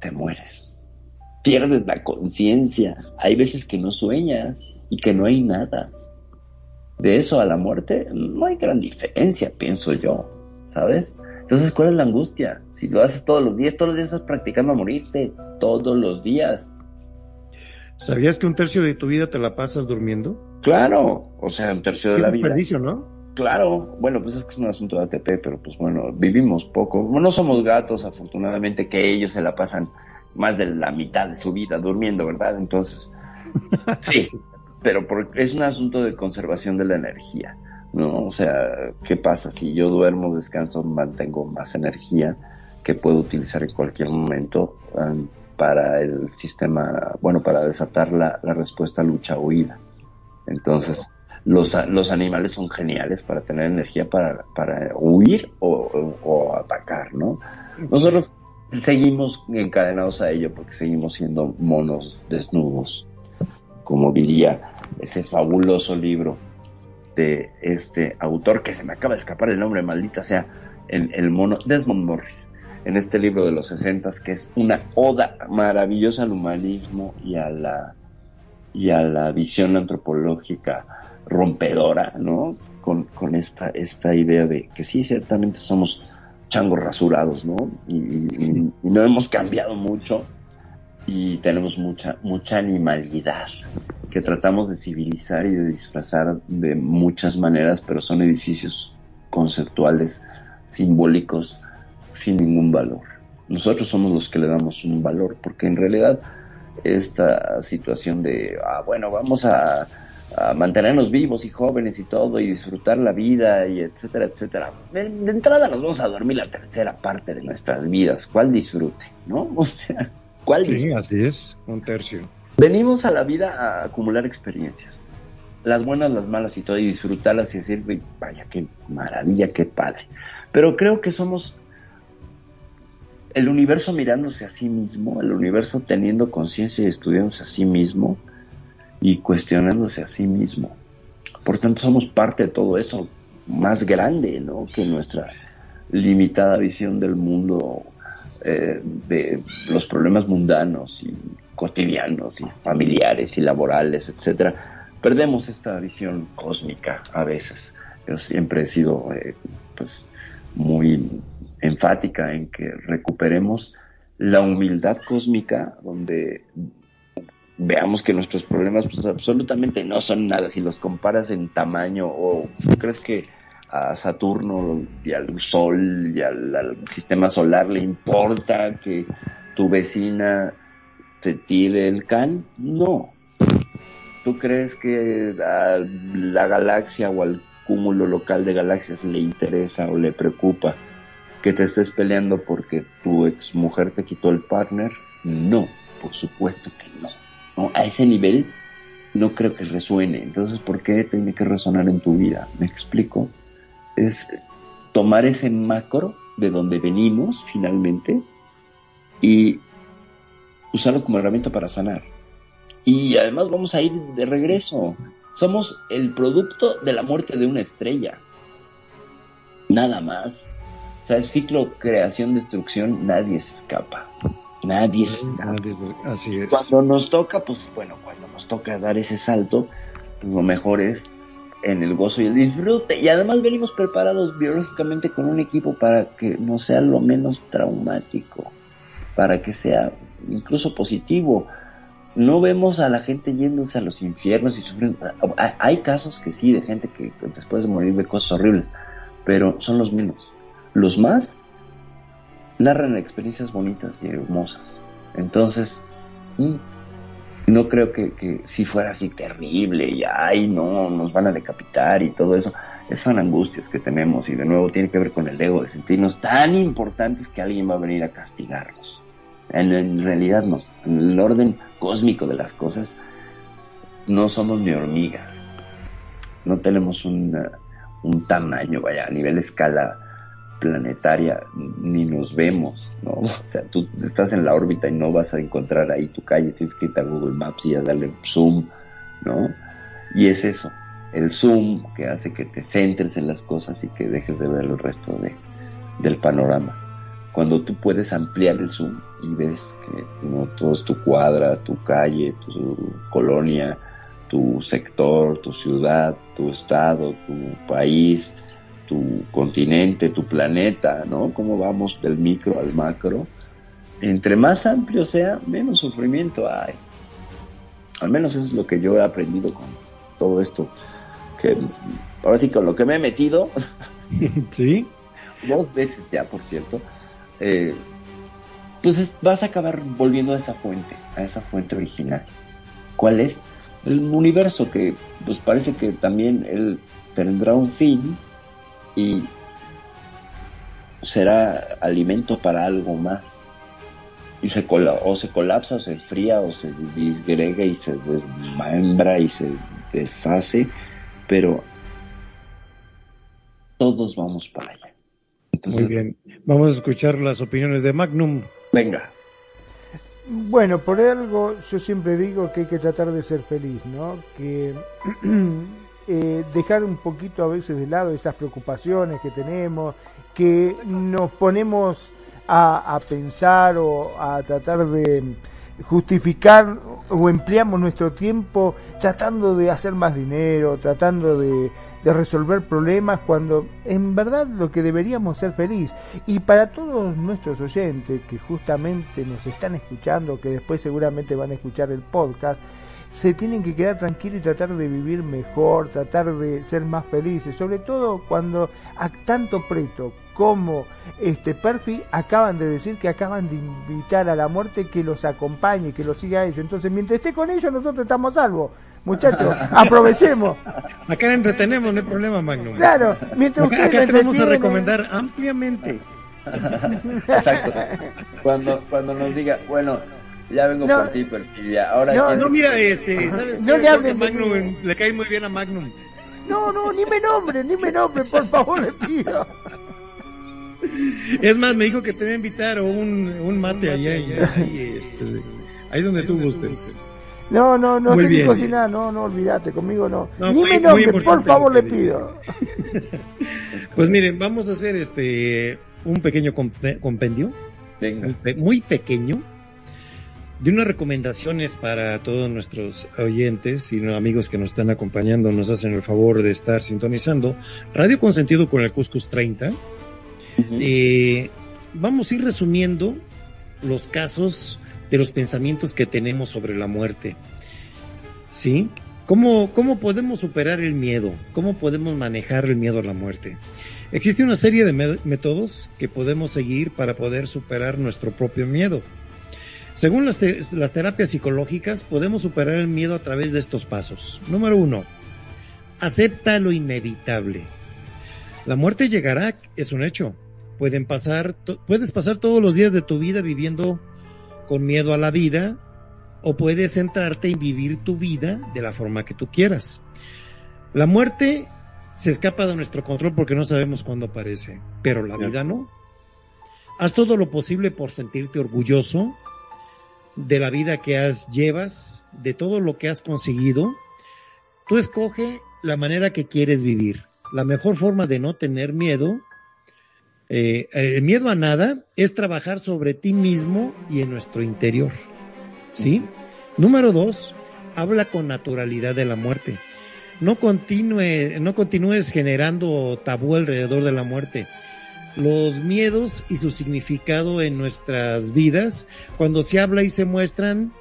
te mueres. Pierdes la conciencia. Hay veces que no sueñas y que no hay nada. De eso a la muerte no hay gran diferencia, pienso yo, ¿sabes? Entonces, ¿cuál es la angustia? Si lo haces todos los días, todos los días estás practicando a morirte, todos los días. ¿Sabías que un tercio de tu vida te la pasas durmiendo? Claro, o sea, un tercio de Qué la vida. desperdicio, ¿no? Claro, bueno, pues es que es un asunto de ATP, pero pues bueno, vivimos poco. No somos gatos, afortunadamente, que ellos se la pasan más de la mitad de su vida durmiendo, ¿verdad? Entonces, <laughs> sí, pero por- es un asunto de conservación de la energía, ¿no? O sea, ¿qué pasa? Si yo duermo, descanso, mantengo más energía que puedo utilizar en cualquier momento um, para el sistema, bueno, para desatar la, la respuesta lucha-huida. Entonces, los, los animales son geniales para tener energía para, para huir o, o- o atacar, ¿no? Nosotros seguimos encadenados a ello porque seguimos siendo monos desnudos, como diría ese fabuloso libro de este autor que se me acaba de escapar el nombre, maldita sea, el, el mono Desmond Morris, en este libro de los 60 que es una oda maravillosa al humanismo y a la y a la visión antropológica rompedora, ¿no? Con, con esta, esta idea de que sí, ciertamente somos changos rasurados, ¿no? Y, y- y no hemos cambiado mucho y tenemos mucha, mucha animalidad que tratamos de civilizar y de disfrazar de muchas maneras, pero son edificios conceptuales, simbólicos, sin ningún valor. Nosotros somos los que le damos un valor, porque en realidad esta situación de, ah, bueno, vamos a, a mantenernos vivos y jóvenes y todo, y disfrutar la vida, y etcétera, etcétera. De, de entrada nos vamos a dormir la tercera parte de nuestras vidas. ¿Cuál disfrute? ¿No? <laughs> O sea, ¿cuál disfrute? Sí, así es, un tercio. Venimos a la vida a acumular experiencias, las buenas, las malas y todo, y disfrutarlas y decir, "Güey, vaya, qué maravilla, qué padre. Pero creo que somos el universo mirándose a sí mismo, el universo teniendo conciencia y estudiándose a sí mismo y cuestionándose a sí mismo. Por tanto, somos parte de todo eso más grande, ¿no? Que nuestra limitada visión del mundo, eh, de los problemas mundanos y cotidianos y familiares y laborales, etcétera. Perdemos esta visión cósmica a veces. Yo siempre he sido, eh, pues, muy enfática en que recuperemos la humildad cósmica donde veamos que nuestros problemas pues absolutamente no son nada. Si los comparas en tamaño o crees que a Saturno y al Sol y al, al sistema solar le importa que tu vecina te tire el can no. Tú crees que a la galaxia o al cúmulo local de galaxias le interesa o le preocupa que te estés peleando porque tu ex mujer te quitó el partner no por supuesto que no ¿no? A ese nivel no creo que resuene. Entonces, ¿por qué tiene que resonar en tu vida? ¿Me explico? Es tomar ese macro de donde venimos finalmente y usarlo como herramienta para sanar. Y además vamos a ir de regreso. Somos el producto de la muerte de una estrella. Nada más. Sea, el ciclo creación-destrucción, nadie se escapa. Nadie se escapa. Así es. Cuando nos toca, pues bueno, cuando nos toca dar ese salto, pues, lo mejor es en el gozo y el disfrute. Y además venimos preparados biológicamente con un equipo para que no sea lo menos traumático, para que sea incluso positivo. No vemos a la gente yéndose a los infiernos y sufriendo. Hay- Hay casos que sí, de gente que después de morir ve cosas horribles, pero son los menos. Los más narran experiencias bonitas y hermosas. Entonces, mm, no creo que, si fuera así terrible y ay no, nos van a decapitar y todo eso. Esas son angustias que tenemos y de nuevo tiene que ver con el ego de sentirnos tan importantes que alguien va a venir a castigarnos. En, realidad no. En el orden cósmico de las cosas no somos ni hormigas. No tenemos un tamaño, vaya, a nivel escala planetaria ni nos vemos, ¿no? <laughs> O sea, tú estás en la órbita y no vas a encontrar ahí tu calle, tienes que ir a Google Maps y a darle zoom, ¿no? Y es eso, el zoom que hace que te centres en las cosas y que dejes de ver el resto de, del panorama. Cuando tú puedes ampliar el zoom y ves que no todo es tu cuadra, tu calle, tu colonia, tu sector, tu ciudad, tu estado, tu país, tu continente, tu planeta, ¿no? Cómo vamos del micro al macro. Entre más amplio sea, menos sufrimiento hay. Al menos eso es lo que yo he aprendido con todo esto. Que ahora sí con lo que me he metido, <laughs> Sí, dos veces ya, por cierto, eh, pues es- vas a acabar volviendo a esa fuente, a esa fuente original. ¿Cuál es? El universo que pues parece que también él tendrá un fin y será alimento para algo más. Y se cola o se colapsa, o se enfría, o se disgrega y se desmembra y se deshace, pero todos vamos para allá. Entonces, Muy bien. Vamos a escuchar las opiniones de Magnum. Venga. Bueno, por algo yo siempre digo que hay que tratar de ser feliz, ¿no? Que <clears throat> eh, dejar un poquito a veces de lado esas preocupaciones que tenemos, que nos ponemos a, pensar o a tratar de justificar o empleamos nuestro tiempo tratando de hacer más dinero, tratando de, de resolver problemas cuando en verdad lo que deberíamos ser feliz. Y para todos nuestros oyentes que justamente nos están escuchando, que después seguramente van a escuchar el podcast, se tienen que quedar tranquilos y tratar de vivir mejor, tratar de ser más felices, sobre todo cuando a tanto Preto como este Perfi acaban de decir que acaban de invitar a la muerte que los acompañe, que los siga a ellos. Entonces, mientras esté con ellos, nosotros estamos salvos. Muchachos, <laughs> aprovechemos. Acá entretenemos, no hay problema, Magnum. Claro, mientras Acá, ustedes acá te vamos a entretienen- recomendar ampliamente. Exacto. Cuando, cuando nos diga, bueno, ya vengo No. por ti, perfil, ya. Ahora No, No, mira, este, <laughs> ¿sabes No le que Magnum mí. le cae muy bien a Magnum. No, no, ni me nombre, ni me nombre, por favor, le pido. Es más, me dijo que te voy a invitar a un, un mate allá, allá, ahí, este, ahí donde tú gustes. No, no, no Muy sé ni bien. cocinar, no, no, olvídate, conmigo no. No, ni me nombre, por favor, le pido. <laughs> Pues miren, vamos a hacer este, un pequeño compe- compendio, Venga. un muy pequeño, de unas recomendaciones para todos nuestros oyentes y amigos que nos están acompañando, nos hacen el favor de estar sintonizando Radio Consentido con el Cuscus 30. Ujú. Eh, vamos a ir resumiendo los casos de los pensamientos que tenemos sobre la muerte. ¿Sí? ¿Cómo, ¿Cómo podemos superar el miedo? ¿Cómo podemos manejar el miedo a la muerte? Existe una serie de métodos que podemos seguir para poder superar nuestro propio miedo. Según las, te- las terapias psicológicas, podemos superar el miedo a través de estos pasos. Número uno, acepta lo inevitable. La muerte llegará, es un hecho. Pueden pasar, puedes pasar todos los días de tu vida viviendo con miedo a la vida o puedes centrarte en vivir tu vida de la forma que tú quieras. La muerte se escapa de nuestro control porque no sabemos cuándo aparece, pero la vida no. Haz todo lo posible por sentirte orgulloso de la vida que has llevas, de todo lo que has conseguido. Tú escoge la manera que quieres vivir. La mejor forma de no tener miedo, eh, el miedo a nada, es trabajar sobre ti mismo y en nuestro interior. ¿Sí? Número dos, habla con naturalidad de la muerte. No continúe, no continúes generando tabú alrededor de la muerte. Los miedos y su significado en nuestras vidas, cuando se habla y se muestran,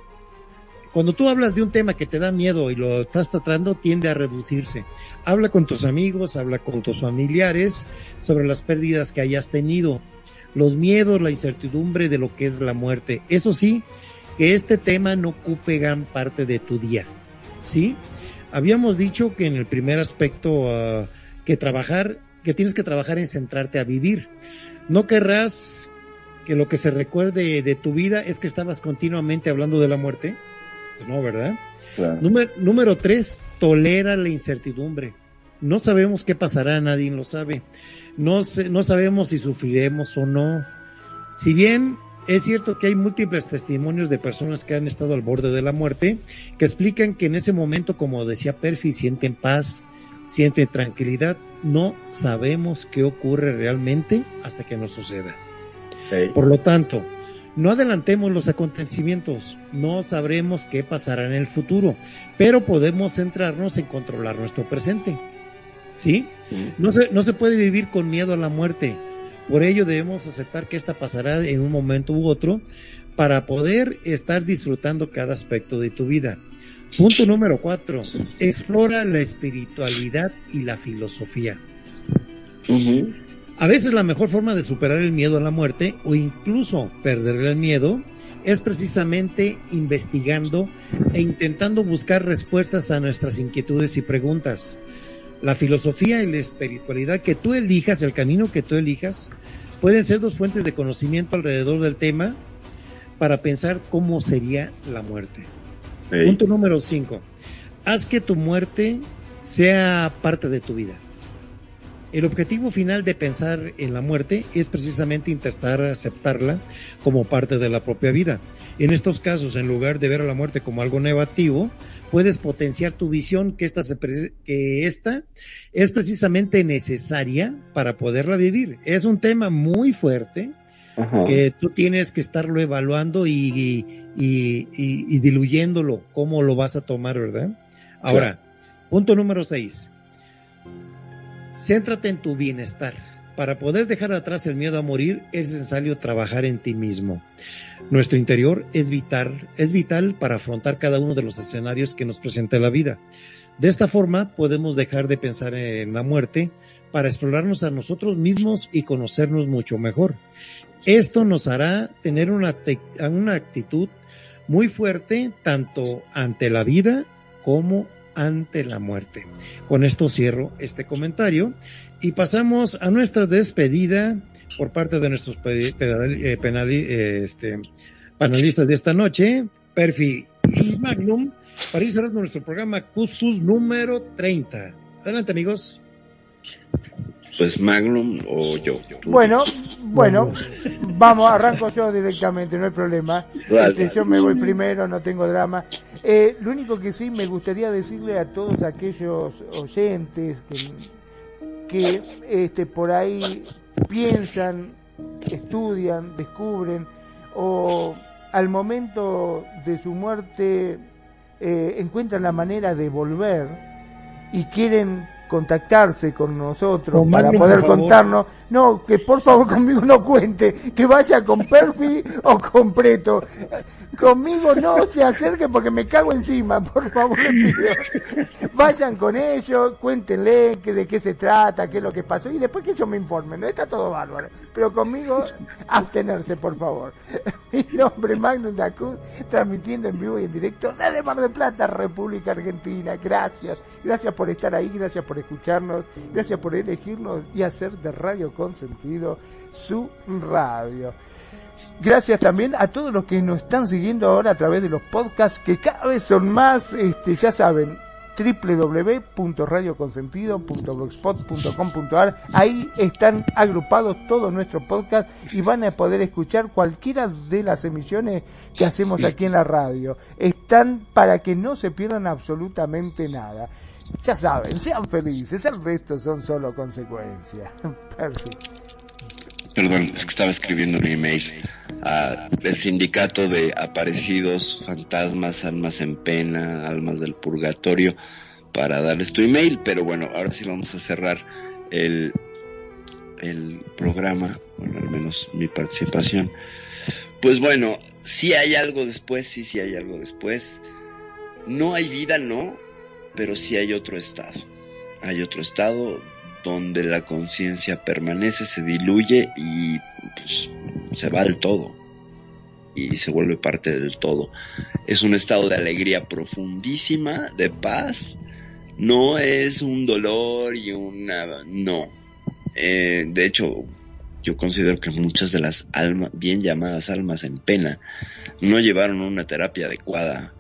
cuando tú hablas de un tema que te da miedo y lo estás tratando, tiende a reducirse. Habla con tus amigos, habla con tus familiares sobre las pérdidas que hayas tenido, los miedos, la incertidumbre de lo que es la muerte. Eso sí, que este tema no ocupe gran parte de tu día. ¿Sí? Habíamos dicho que en el primer aspecto ah, que trabajar, que tienes que trabajar en centrarte a vivir. No querrás que lo que se recuerde de tu vida es que estabas continuamente hablando de la muerte. Pues no, ¿verdad? Claro. Número, número tres, tolera la incertidumbre. No sabemos qué pasará, nadie lo sabe. No, no sabemos si sufriremos o no. Si bien es cierto que hay múltiples testimonios de personas que han estado al borde de la muerte, que explican que en ese momento, como decía Perfi, sienten paz, sienten tranquilidad. No sabemos qué ocurre realmente hasta que nos suceda. Por lo tanto, no adelantemos los acontecimientos, no sabremos qué pasará en el futuro, pero podemos centrarnos en controlar nuestro presente. ¿Sí? No se, no se puede vivir con miedo a la muerte. Por ello debemos aceptar que esta pasará en un momento u otro para poder estar disfrutando cada aspecto de tu vida. Punto número cuatro. Explora la espiritualidad y la filosofía. A veces la mejor forma de superar el miedo a la muerte o incluso perder el miedo es precisamente investigando e intentando buscar respuestas a nuestras inquietudes y preguntas. La filosofía y la espiritualidad que tú elijas, el camino que tú elijas, pueden ser dos fuentes de conocimiento alrededor del tema para pensar cómo sería la muerte. Punto número 5. Haz que tu muerte sea parte de tu vida. El objetivo final de pensar en la muerte es precisamente intentar aceptarla como parte de la propia vida. En estos casos, en lugar de ver a la muerte como algo negativo, puedes potenciar tu visión que esta, se que esta es precisamente necesaria para poderla vivir. Es un tema muy fuerte Ajá. que tú tienes que estarlo evaluando y, y, y- y- y diluyéndolo, cómo lo vas a tomar, ¿verdad? Ahora, punto número seis. Céntrate en tu bienestar. Para poder dejar atrás el miedo a morir es necesario trabajar en ti mismo. Nuestro interior es vital, es vital para afrontar cada uno de los escenarios que nos presenta la vida. De esta forma podemos dejar de pensar en la muerte para explorarnos a nosotros mismos y conocernos mucho mejor. Esto nos hará tener una, una actitud muy fuerte tanto ante la vida como ante la muerte. Con esto cierro este comentario y pasamos a nuestra despedida por parte de nuestros eh, eh, este, panelistas de esta noche, Perfi y Magnum, para ir cerrando nuestro programa Cuscus número 30. Adelante amigos. Pues Magnum o yo. Bueno, bueno, vamos, arranco yo directamente, no hay problema. Este, yo me voy primero, no tengo drama. Eh, lo único que sí me gustaría decirle a todos aquellos oyentes que, que este, por ahí piensan, estudian, descubren o al momento de su muerte eh, encuentran la manera de volver y quieren contactarse con nosotros para poder contarnos, no, que por favor <laughs> conmigo no cuente, que vaya con Perfi o con Preto. Conmigo no se acerque porque me cago encima, por favor. Vayan con ellos, cuéntenle que, de qué se trata, qué es lo que pasó y después que ellos me informen, ¿no? está todo bárbaro. Pero conmigo abstenerse, por favor. <laughs> Mi nombre es Dacuz, transmitiendo en vivo y en directo desde Mar del Plata, República Argentina. Gracias, gracias por estar ahí, gracias por escucharnos, gracias por elegirnos y hacer de Radio Consentido su radio. Gracias también a todos los que nos están siguiendo ahora a través de los podcasts que cada vez son más, este, ya saben, www.radioconsentido.blogspot.com.ar Ahí están agrupados todos nuestros podcasts y van a poder escuchar cualquiera de las emisiones que hacemos aquí en la radio. Están para que no se pierdan absolutamente nada. Ya saben, sean felices, el resto son solo consecuencias. <laughs> Perfecto. Perdón, estaba escribiendo un email al sindicato de aparecidos, fantasmas, almas en pena, almas del purgatorio, para darles tu email, pero bueno, ahora sí vamos a cerrar el, el programa, bueno, al menos mi participación. Pues bueno, si hay algo después, sí, sí hay algo después. No hay vida, no, pero sí hay otro estado. Hay otro estado donde la conciencia permanece, se diluye y pues, se va del todo y se vuelve parte del todo. Es un estado de alegría profundísima, de paz. No es un dolor y una... No. Eh, de hecho, yo considero que muchas de las almas, bien llamadas almas en pena, no llevaron una terapia adecuada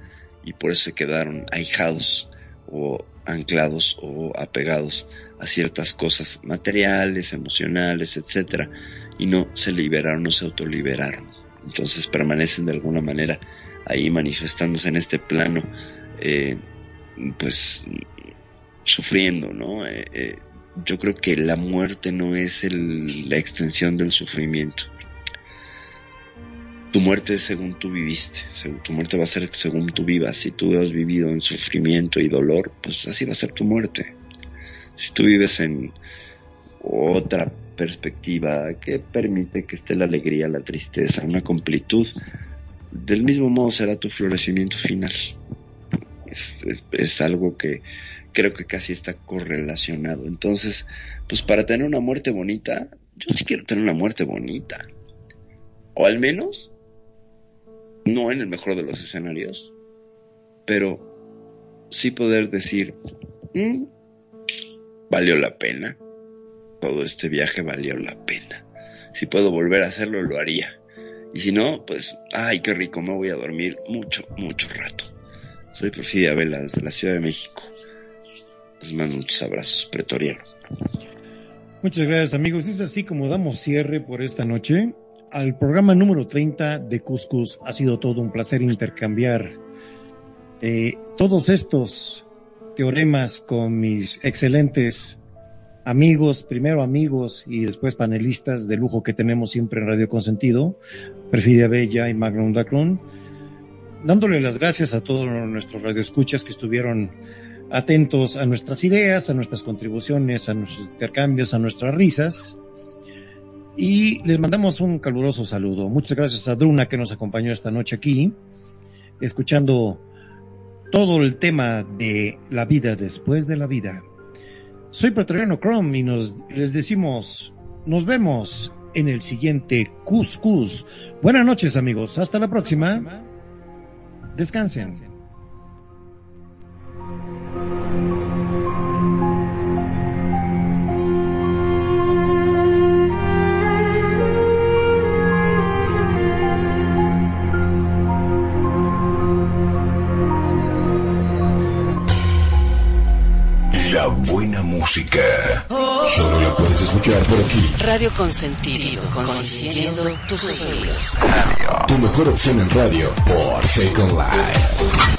y por eso se quedaron ahijados o anclados o apegados a ciertas cosas materiales, emocionales, etcétera, y no se liberaron, no se autoliberaron. Entonces permanecen de alguna manera ahí manifestándose en este plano, eh, pues sufriendo, ¿no? Eh, eh, yo creo que la muerte no es el- la extensión del sufrimiento. Tu muerte es según tú viviste, tu muerte va a ser según tú vivas. Si tú has vivido en sufrimiento y dolor, pues así va a ser tu muerte. Si tú vives en otra perspectiva que permite que esté la alegría, la tristeza, una completud, del mismo modo será tu florecimiento final. Es, es- es algo que creo que casi está correlacionado. Entonces, pues para tener una muerte bonita, yo sí quiero tener una muerte bonita. O al menos, no en el mejor de los escenarios, pero sí poder decir, "Mm, valió la pena. Todo este viaje valió la pena. Si puedo volver a hacerlo, lo haría. Y si no, pues, ay, qué rico, me voy a dormir mucho, mucho rato. Soy Porfidia Vela, desde la Ciudad de México. Les mando muchos abrazos, pretoriano. Muchas gracias amigos. Es así como damos cierre por esta noche al programa número 30 de Cuscus. Ha sido todo un placer intercambiar eh, todos estos teoremas con mis excelentes amigos, primero amigos y después panelistas de lujo que tenemos siempre en Radio Consentido, Perfidia Bella y Magnum Daclon, dándole las gracias a todos nuestros radioescuchas que estuvieron atentos a nuestras ideas, a nuestras contribuciones, a nuestros intercambios, a nuestras risas. Y les mandamos un caluroso saludo. Muchas gracias a Druna que nos acompañó esta noche aquí, escuchando todo el tema de la vida después de la vida. Soy Pretoriano Chrome y nos les decimos, nos vemos en el siguiente Cuscus. Buenas noches amigos, hasta la próxima. Descansen. Música. Solo la puedes escuchar por aquí. Radio Consentido, consintiendo tus oídos. Tu mejor opción en radio por Second Life.